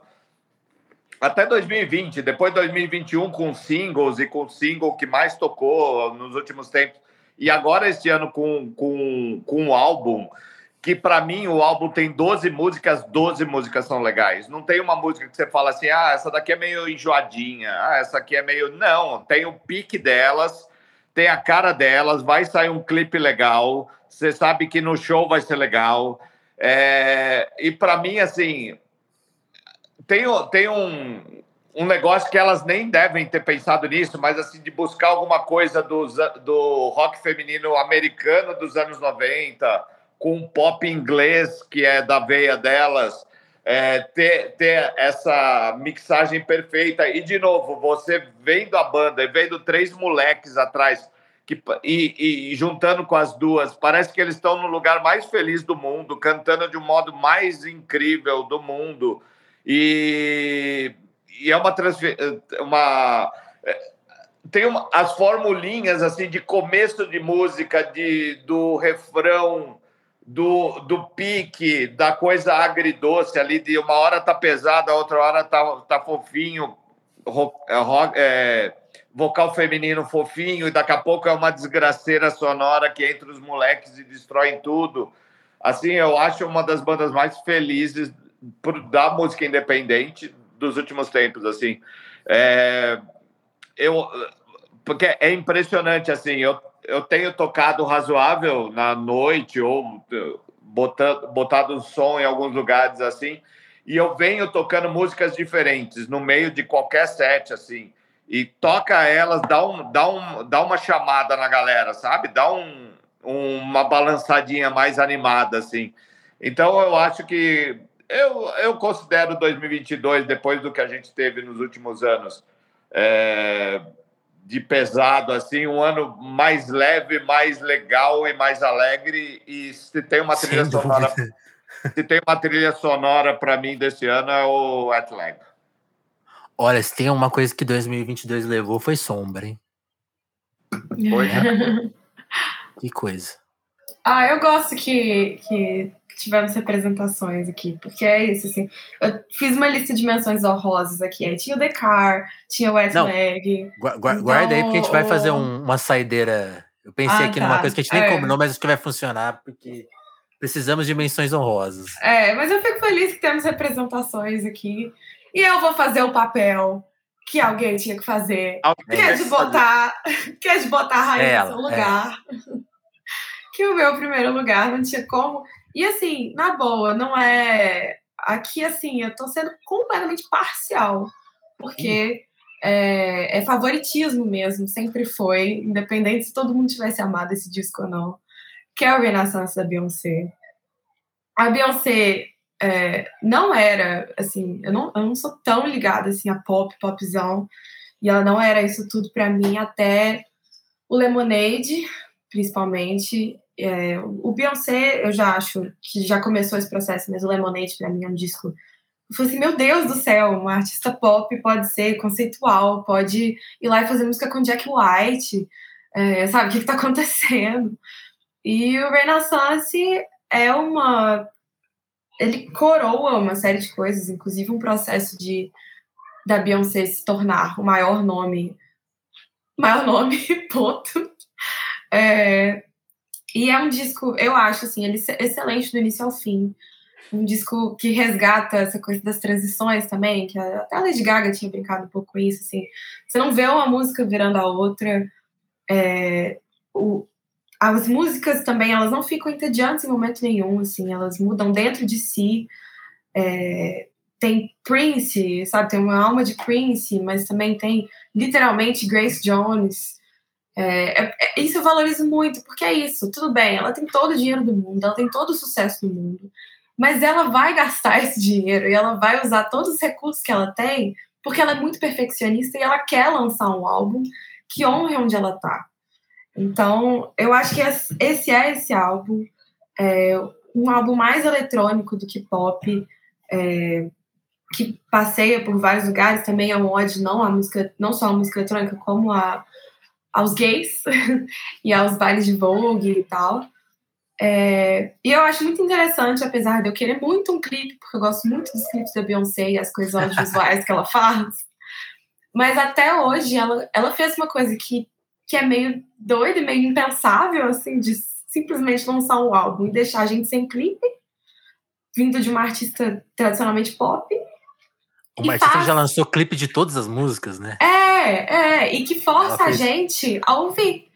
até 2020, depois de 2021 com singles e com o single que mais tocou nos últimos tempos, e agora este ano com, com, com um álbum, que para mim o álbum tem 12 músicas, 12 músicas são legais. Não tem uma música que você fala assim, ah, essa daqui é meio enjoadinha, ah, essa aqui é meio. Não, tem o pique delas, tem a cara delas, vai sair um clipe legal, você sabe que no show vai ser legal. É... E para mim, assim, tem, tem um, um negócio que elas nem devem ter pensado nisso, mas assim, de buscar alguma coisa do, do rock feminino americano dos anos 90, com um pop inglês que é da veia delas, é, ter, ter essa mixagem perfeita. E, de novo, você vendo a banda e vendo três moleques atrás que, e, e, juntando com as duas, parece que eles estão no lugar mais feliz do mundo, cantando de um modo mais incrível do mundo. E, e é uma uma é, tem uma, as formulinhas assim de começo de música, de do refrão, do, do pique, da coisa agridoce ali, de uma hora tá pesada, a outra hora tá, tá fofinho, é, é, vocal feminino fofinho, e daqui a pouco é uma desgraceira sonora que entra os moleques e destrói tudo. Assim, eu acho uma das bandas mais felizes da música independente dos últimos tempos, assim. É, eu, porque é impressionante, assim, eu, eu tenho tocado razoável na noite ou botando, botado um som em alguns lugares, assim, e eu venho tocando músicas diferentes no meio de qualquer set, assim, e toca elas, dá, um, dá, um, dá uma chamada na galera, sabe? Dá um, uma balançadinha mais animada, assim. Então, eu acho que eu, eu considero 2022, depois do que a gente teve nos últimos anos, é, de pesado, assim, um ano mais leve, mais legal e mais alegre. E se tem uma trilha Sem sonora. Dúvida. Se tem uma trilha sonora para mim desse ano é o Atlag. Olha, se tem uma coisa que 2022 levou foi sombra, hein? Foi, né? que coisa. Ah, eu gosto que, que tivemos representações aqui, porque é isso, assim. Eu fiz uma lista de menções honrosas aqui. Aí tinha o Decar, tinha o Wet Leg. Guarda então... aí, porque a gente vai fazer um, uma saideira. Eu pensei ah, aqui tá. numa coisa que a gente nem é. combinou, mas acho que vai funcionar, porque precisamos de menções honrosas. É, mas eu fico feliz que temos representações aqui. E eu vou fazer o papel que alguém tinha que fazer. Alguém que é de botar, que é de botar a raiz no seu lugar. É. que o meu primeiro lugar não tinha como. E assim, na boa, não é. Aqui, assim, eu tô sendo completamente parcial. Porque é, é, favoritismo mesmo, sempre foi, independente se todo mundo tivesse amado esse disco ou não, que é o Renaissance da Beyoncé. A Beyoncé é, não era, assim, eu não, eu não sou tão ligada assim a pop, popzão, e ela não era isso tudo para mim até o Lemonade, principalmente. É, o Beyoncé, eu já acho que já começou esse processo, mas o Lemonade para mim é um disco. Eu falei assim, meu Deus do céu, uma artista pop pode ser conceitual, pode ir lá e fazer música com Jack White, é, sabe, o que, está acontecendo? E o Renaissance é uma ele coroa uma série de coisas, inclusive um processo de da Beyoncé se tornar o maior nome, maior nome, ponto. É, e é um disco, eu acho assim, ele é excelente do início ao fim. Um disco que resgata essa coisa das transições também, que até a Lady Gaga tinha brincado um pouco com isso, assim. Você não vê uma música virando a outra. É, o, as músicas também, elas não ficam entediantes em momento nenhum, assim, elas mudam dentro de si. É, tem Prince, sabe, tem uma alma de Prince, mas também tem literalmente Grace Jones. É, é, é, isso eu valorizo muito, porque é isso, tudo bem, ela tem todo o dinheiro do mundo, ela tem todo o sucesso do mundo, mas ela vai gastar esse dinheiro e ela vai usar todos os recursos que ela tem, porque ela é muito perfeccionista e ela quer lançar um álbum que honre onde ela está. Então, eu acho que esse é esse álbum, é um álbum mais eletrônico do que pop, é, que passeia por vários lugares, também é um ódio não a música, não só a música eletrônica, como a, aos gays e aos bailes de Vogue e tal. É, e eu acho muito interessante, apesar de eu querer muito um clipe, porque eu gosto muito dos clipes da Beyoncé e as coisas audiovisuais que ela faz. Mas até hoje ela, ela fez uma coisa que que é meio doido, meio impensável, assim, de simplesmente lançar um álbum e deixar a gente sem clipe, vindo de uma artista tradicionalmente pop. Uma artista faz... já lançou clipe de todas as músicas, né? É, é, e que força fez... a gente a ouvir.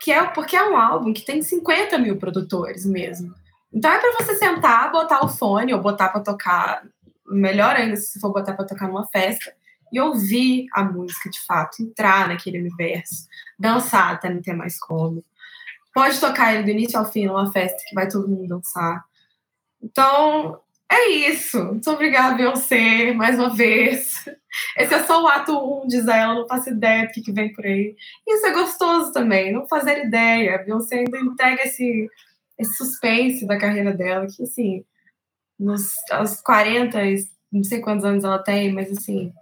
Que é, porque é um álbum que tem 50 mil produtores mesmo. Então é para você sentar, botar o fone ou botar para tocar, melhor ainda se for botar para tocar numa festa, e ouvir a música de fato, entrar naquele universo, dançar até não ter mais como. Pode tocar ele do início ao fim numa festa que vai todo mundo dançar. Então, é isso. Muito obrigada, Beyoncé, mais uma vez. Esse é só o ato 1, um, diz ela, não faço ideia do que, que vem por aí. Isso é gostoso também, não fazer ideia. A Beyoncé ainda entrega esse, esse suspense da carreira dela, que assim, nos, aos 40, não sei quantos anos ela tem, mas assim,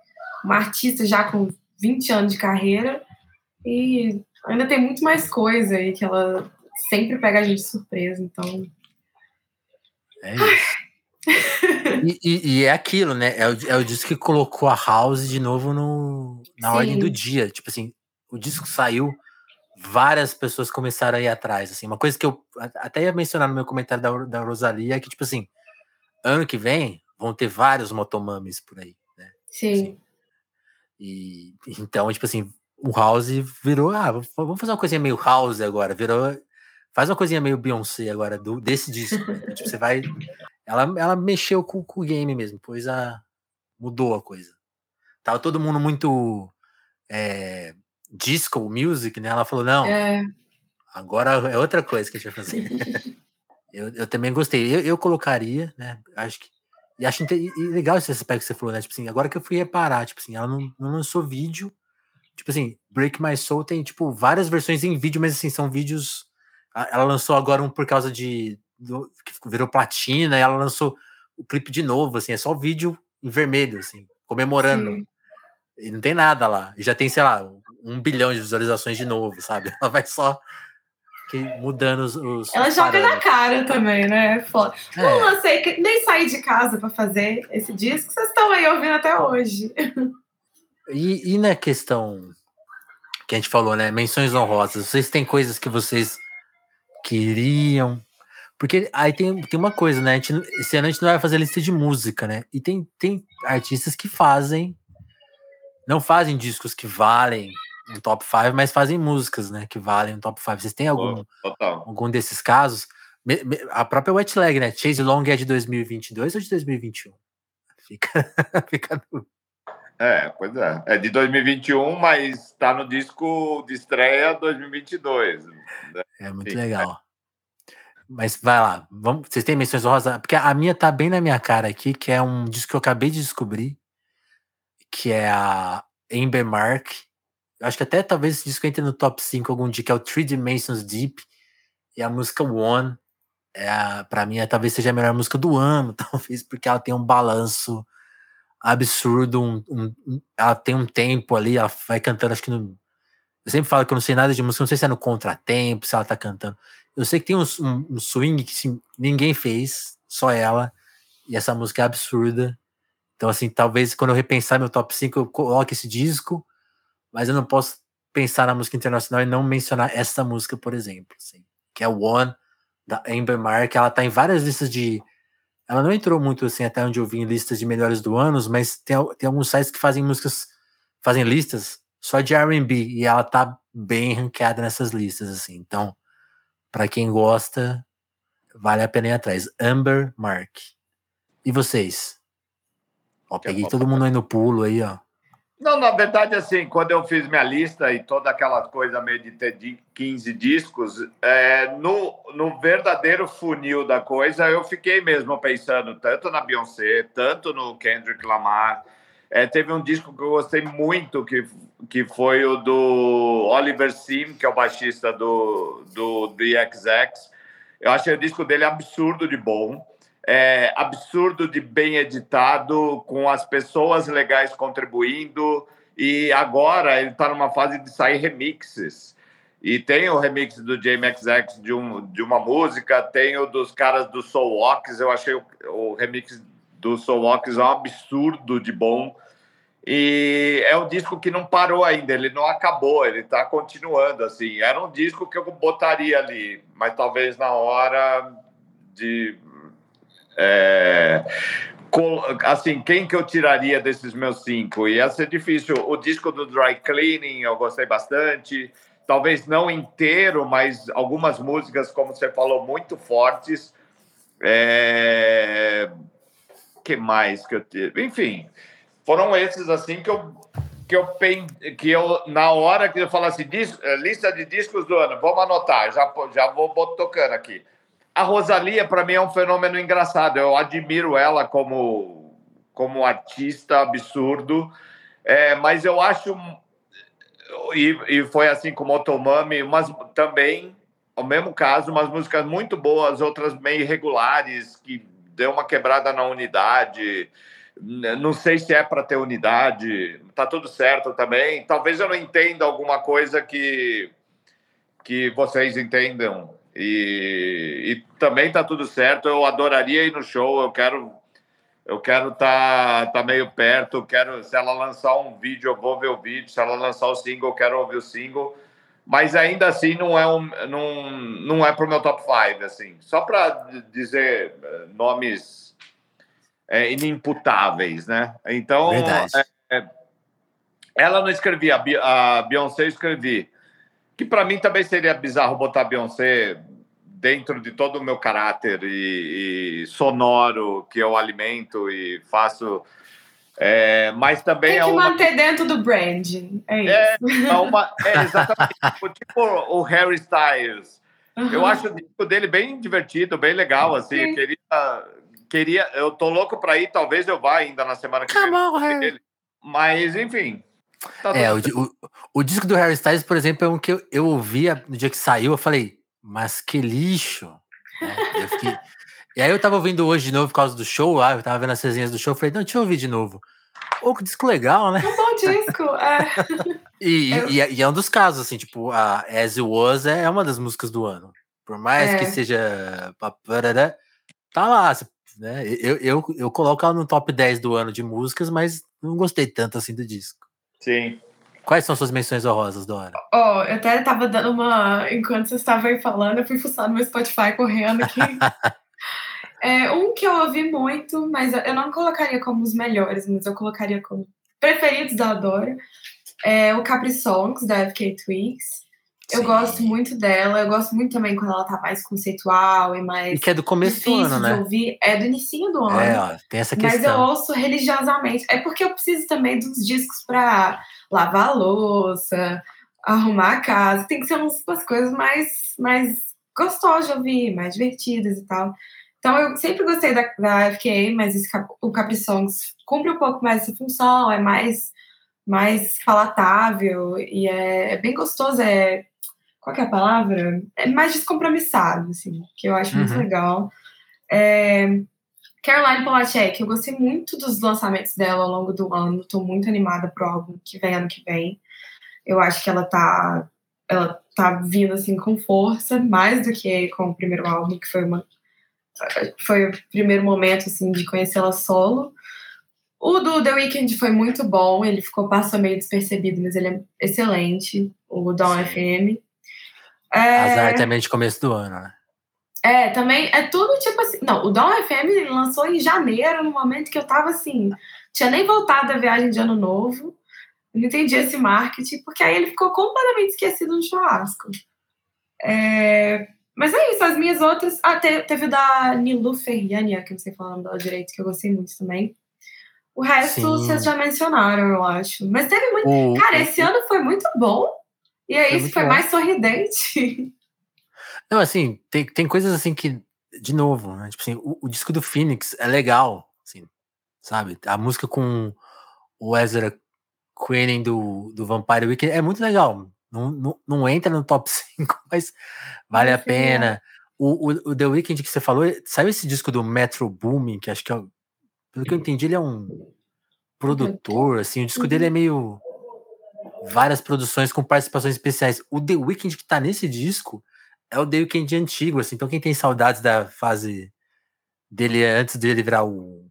uma artista já com 20 anos de carreira e ainda tem muito mais coisa aí que ela sempre pega a gente de surpresa, então. É isso. E, e, e, é aquilo, né? É o, é o disco que colocou a House de novo no, na Sim. ordem do dia. Tipo assim, o disco saiu, várias pessoas começaram a ir atrás. Assim, uma coisa que eu até ia mencionar no meu comentário da, da Rosalia é que, tipo assim, ano que vem vão ter vários motomames por aí. Né? Sim. Assim, e então, tipo assim, o House virou, ah, vamos fazer uma coisinha meio House agora, virou, faz uma coisinha meio Beyoncé agora do desse disco. Né? tipo, você vai, ela, ela mexeu com, com, o game mesmo, pois a mudou a coisa. Tava todo mundo muito é, disco music, né? Ela falou não, é. agora é outra coisa que a gente vai fazer. eu, eu também gostei. Eu, eu colocaria, né? Acho que e acho legal esse aspecto que você falou, né? Tipo assim, agora que eu fui reparar, tipo assim, ela não, não lançou vídeo. Tipo assim, Break My Soul tem, tipo, várias versões em vídeo, mas assim, são vídeos. Ela lançou agora um por causa de. Do, que virou platina, e ela lançou o clipe de novo, assim, é só vídeo em vermelho, assim, comemorando. Sim. E não tem nada lá. E já tem, sei lá, um bilhão de visualizações de novo, sabe? Ela vai só mudando os. os Ela joga na cara também, né? Foda. É. Não lancei, nem saí de casa para fazer esse disco, vocês estão aí ouvindo até hoje. E, e na questão que a gente falou, né? Menções honrosas, vocês têm coisas que vocês queriam. Porque aí tem, tem uma coisa, né? A gente, esse ano a gente não vai fazer lista de música, né? E tem, tem artistas que fazem. Não fazem discos que valem um top 5, mas fazem músicas, né? Que valem um top 5. Vocês têm algum, algum desses casos? A própria Wet Leg, né? Chase Long é de 2022 ou de 2021? Fica, fica É, pois é. É de 2021, mas está no disco de estreia 2022. É muito legal. Mas vai lá, vamos, vocês têm menções rosa? Porque a minha tá bem na minha cara aqui, que é um disco que eu acabei de descobrir, que é a Amber Mark. Acho que até talvez esse disco entre no top 5 algum dia, que é o Three Dimensions Deep, e a música One. É para mim, é, talvez seja a melhor música do ano, talvez porque ela tem um balanço absurdo, um, um, ela tem um tempo ali, ela vai cantando, acho que no, eu sempre falo que eu não sei nada de música, não sei se é no contratempo, se ela tá cantando. Eu sei que tem um, um swing que sim, ninguém fez, só ela, e essa música é absurda. Então, assim, talvez quando eu repensar meu top 5, eu coloque esse disco, mas eu não posso pensar na música internacional e não mencionar essa música, por exemplo, assim, que é One, da Amber Mark. Ela tá em várias listas de. Ela não entrou muito, assim, até onde eu vi em listas de melhores do ano, mas tem, tem alguns sites que fazem músicas, fazem listas só de R&B, e ela tá bem ranqueada nessas listas, assim. Então, para quem gosta, vale a pena ir atrás. Amber Mark. E vocês? Ó, peguei todo mundo aí no pulo aí, ó. Não, na verdade, assim, quando eu fiz minha lista e toda aquela coisa meio de ter 15 discos, é, no, no verdadeiro funil da coisa, eu fiquei mesmo pensando tanto na Beyoncé, tanto no Kendrick Lamar. É, teve um disco que eu gostei muito, que, que foi o do Oliver Sim, que é o baixista do, do XX. Eu achei o disco dele absurdo de bom é, absurdo de bem editado, com as pessoas legais contribuindo. E agora ele está numa fase de sair remixes. E tem o remix do JMXX de, um, de uma música, tem o dos caras do Soul Walks. Eu achei o, o remix do Soul Walks um absurdo de bom. E é um disco que não parou ainda, ele não acabou, ele está continuando. assim. Era um disco que eu botaria ali, mas talvez na hora de é, assim, quem que eu tiraria desses meus cinco? Ia ser difícil. O disco do Dry Cleaning eu gostei bastante. Talvez não inteiro, mas algumas músicas, como você falou, muito fortes. É... que mais que eu tive? Enfim, foram esses assim que eu que eu que eu na hora que eu falasse assim, lista de discos do ano, vamos anotar, já já vou tocando aqui. A Rosalia, para mim, é um fenômeno engraçado. Eu admiro ela como, como artista absurdo, é, mas eu acho. E, e foi assim com Motomami, mas também, o mesmo caso, umas músicas muito boas, outras meio irregulares, que deu uma quebrada na unidade. Não sei se é para ter unidade, tá tudo certo também. Talvez eu não entenda alguma coisa que, que vocês entendam e, e também tá tudo certo. Eu adoraria ir no show. Eu quero eu quero estar tá, tá meio perto. Quero se ela lançar um vídeo, eu vou ver o vídeo. Se ela lançar o single, eu quero ouvir o single. Mas ainda assim não é um não, não é para o meu top 5, assim. Só para dizer eh, nomes é, inimputáveis, né? Então, é, é, ela não escrevia, a Beyoncé escrevi que para mim também seria bizarro botar Beyoncé dentro de todo o meu caráter e, e sonoro que eu alimento e faço. É, mas também Tem que é uma... manter dentro do brand. É, é isso. É, uma, é exatamente. tipo, tipo o Harry Styles. Uhum. Eu acho o disco dele bem divertido, bem legal. Assim, eu queria, queria. Eu tô louco para ir, talvez eu vá ainda na semana que Come vem. On. Mas, enfim, Tá é, o, o, o, disco do Harry Styles, por exemplo, é um que eu, eu ouvia no dia que saiu, eu falei, mas que lixo. É, fiquei... e aí eu tava ouvindo hoje de novo por causa do show lá, eu tava vendo as resenhas do show, eu falei, não, deixa eu ouvir de novo. Ô, que disco legal, né? Um bom disco, é. e, eu... e, e, é um dos casos, assim, tipo, a As It Was é uma das músicas do ano. Por mais é. que seja. Tá lá, né? Eu, eu, eu coloco ela no top 10 do ano de músicas, mas não gostei tanto assim do disco. Sim. Quais são suas menções honrosas, Dora? Ó, oh, eu até tava dando uma. Enquanto vocês estavam aí falando, eu fui fuçar no meu Spotify correndo aqui. é, um que eu ouvi muito, mas eu não colocaria como os melhores, mas eu colocaria como preferidos da Dora. É o Capri Songs, da FK Twigs. Eu Sim. gosto muito dela, eu gosto muito também quando ela tá mais conceitual e mais E que é do começo do ano, de né? ouvir. É do inicinho do ano. É, ó, tem essa Mas eu questão. ouço religiosamente. É porque eu preciso também dos discos pra lavar a louça, arrumar a casa. Tem que ser umas, umas coisas mais, mais gostosas de ouvir, mais divertidas e tal. Então eu sempre gostei da, da FKA, mas esse o Capri Songs cumpre um pouco mais essa função, é mais, mais palatável e é, é bem gostoso. É, qual é a palavra? É mais descompromissado, assim, que eu acho muito Uhum. legal. É, Caroline Polachek, eu gostei muito dos lançamentos dela ao longo do ano. Tô muito animada pro álbum que vem ano que vem. Eu acho que ela tá, ela tá vindo assim com força, mais do que com o primeiro álbum, que foi uma foi o primeiro momento assim de conhecê-la solo. O do The Weeknd foi muito bom, ele ficou passou meio despercebido, mas ele é excelente. O Dawn. FM. É, Azar também de começo do ano, né? é, também é tudo tipo assim. Não, o Dawn FM lançou em janeiro, no momento que eu tava assim, tinha nem voltado da viagem de ano novo. Eu não entendi esse marketing, porque aí ele ficou completamente esquecido no churrasco. É, mas é isso, as minhas outras. Ah, te- teve o da Nilu Ferriania, que eu não sei falar o nome dela direito, que eu gostei muito também. O resto Sim. vocês já mencionaram, eu acho. Mas teve muito. O, Cara, o- esse ano foi muito bom. E aí, Foi muito foi bom. mais sorridente. Não, assim, tem, tem coisas assim que, de novo, né? Tipo assim, o, o disco do Phoenix é legal, assim, sabe? A música com o Ezra Queen do, do Vampire Weekend é muito legal. Não, não, não entra no top 5, mas vale a é pena. O, o, o The Weeknd que você falou, saiu esse disco do Metro Booming, que acho que é, pelo que eu entendi, ele é um produtor, assim, o disco Uhum. dele é meio várias produções com participações especiais. O The Weeknd que tá nesse disco é o The Weeknd antigo, assim. Então quem tem saudades da fase dele antes dele virar o,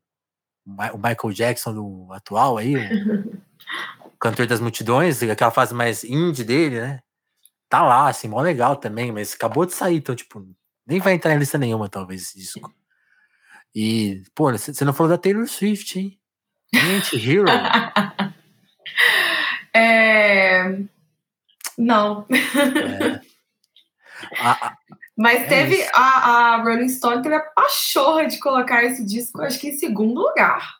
o Michael Jackson do atual aí, o cantor das multidões, aquela fase mais indie dele, né? Tá lá, assim, mó legal também, mas acabou de sair, então, tipo, nem vai entrar em lista nenhuma, talvez, esse disco. E, pô, você não falou da Taylor Swift, hein? Anti-Hero. É... Não. É. A- a- Mas É teve a, a Rolling Stone teve a pachorra de colocar esse disco, acho que em segundo lugar.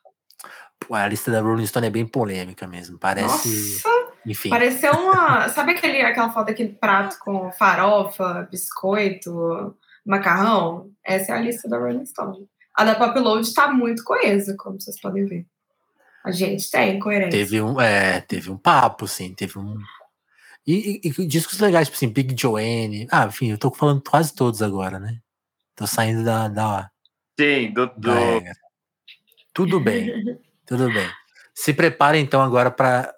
pô, a lista da Rolling Stone é bem polêmica mesmo. Parece. Nossa, Enfim. pareceu uma. Sabe aquele, aquela foto daquele prato com farofa, biscoito, macarrão? Essa é a lista da Rolling Stone. A da Pop Load tá muito coesa, como vocês podem ver. A gente tem coerência. Teve um, é, teve um papo, sim, teve um. E, e- e discos legais, tipo assim, Big Joanne. Ah, enfim, eu tô falando quase todos agora, né? Tô saindo da, da, Sim, do, do. Tudo bem, tudo bem. Se prepare então agora para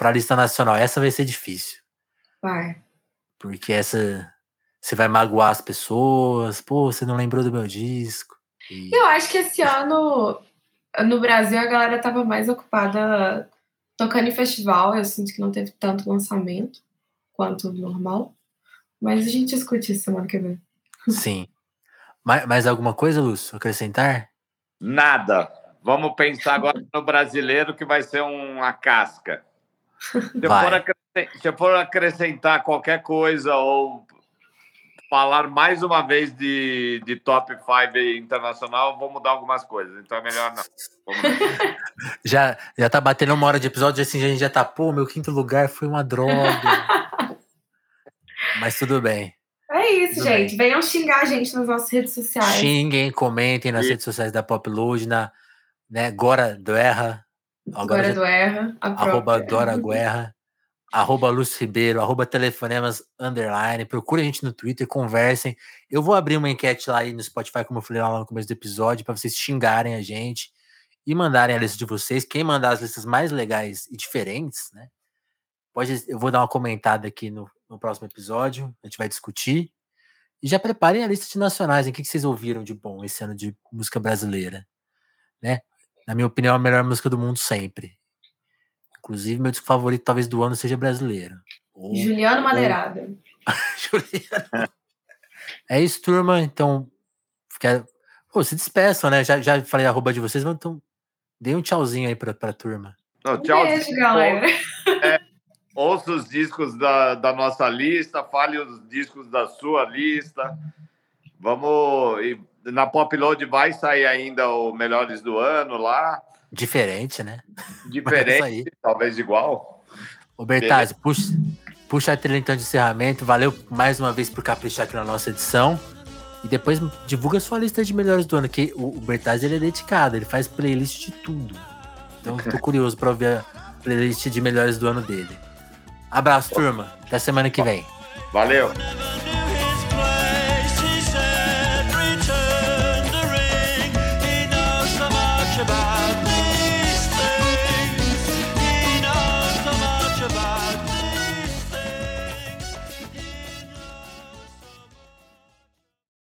a lista nacional. Essa vai ser difícil, Vai. porque essa você vai magoar as pessoas. Pô, você não lembrou do meu disco. E- Eu acho que esse ano, no Brasil, a galera tava mais ocupada tocando em festival. Eu sinto que não teve tanto lançamento quanto normal. Mas a gente discute isso semana que vem. Sim. Mais, mais alguma coisa, Lúcio? Acrescentar? nada. Vamos pensar agora no brasileiro que vai ser uma casca. Se eu, for acrescentar, se eu for acrescentar qualquer coisa ou falar mais uma vez de, de top 5 internacional, vou mudar algumas coisas. Então é melhor não. Já, já tá batendo uma hora de episódio, assim, a gente já tá, pô, meu quinto lugar foi uma droga. Mas tudo bem. É isso, Tudo gente. Venham xingar a gente nas nossas redes sociais. Xinguem, comentem nas E- redes sociais da Popload, na né, Gora do Erra, Agora já- do Erra. A arroba. Dora Guerra, arroba Lúcio Ribeiro, arroba Telefonemas Underline. Procure a gente no Twitter, conversem. Eu vou abrir uma enquete lá aí no Spotify, como eu falei lá no começo do episódio, para vocês xingarem a gente e mandarem a lista de vocês. Quem mandar as listas mais legais e diferentes, né? Pode, eu vou dar uma comentada aqui no, no próximo episódio, a gente vai discutir. E já preparem a lista de nacionais, em que, que vocês ouviram de bom esse ano de música brasileira, né? Na minha opinião, a melhor música do mundo sempre. Inclusive, meu disco favorito, talvez, do ano seja brasileiro. Ou- Juliano Madeirada. Juliano. É isso, turma. Então, fica... Pô, se despeçam, né? Já, já falei a arroba de vocês, mas então dê um tchauzinho aí pra, pra turma. Não, Um tchau. beijo, galera. ouça os discos da, da nossa lista, fale os discos da sua lista. Vamos. E na Popload vai sair ainda o Melhores do Ano lá. Diferente, né? Diferente, talvez igual. Ô, Bertazzi, puxa, puxa a trilha então de encerramento. Valeu mais uma vez por caprichar aqui na nossa edição. E depois divulga sua lista de melhores do ano, que o, o Bertazzi ele é dedicado, ele faz playlist de tudo. Então tô curioso para ver a playlist de melhores do ano dele. Abraço, turma. Até semana que vem. Valeu.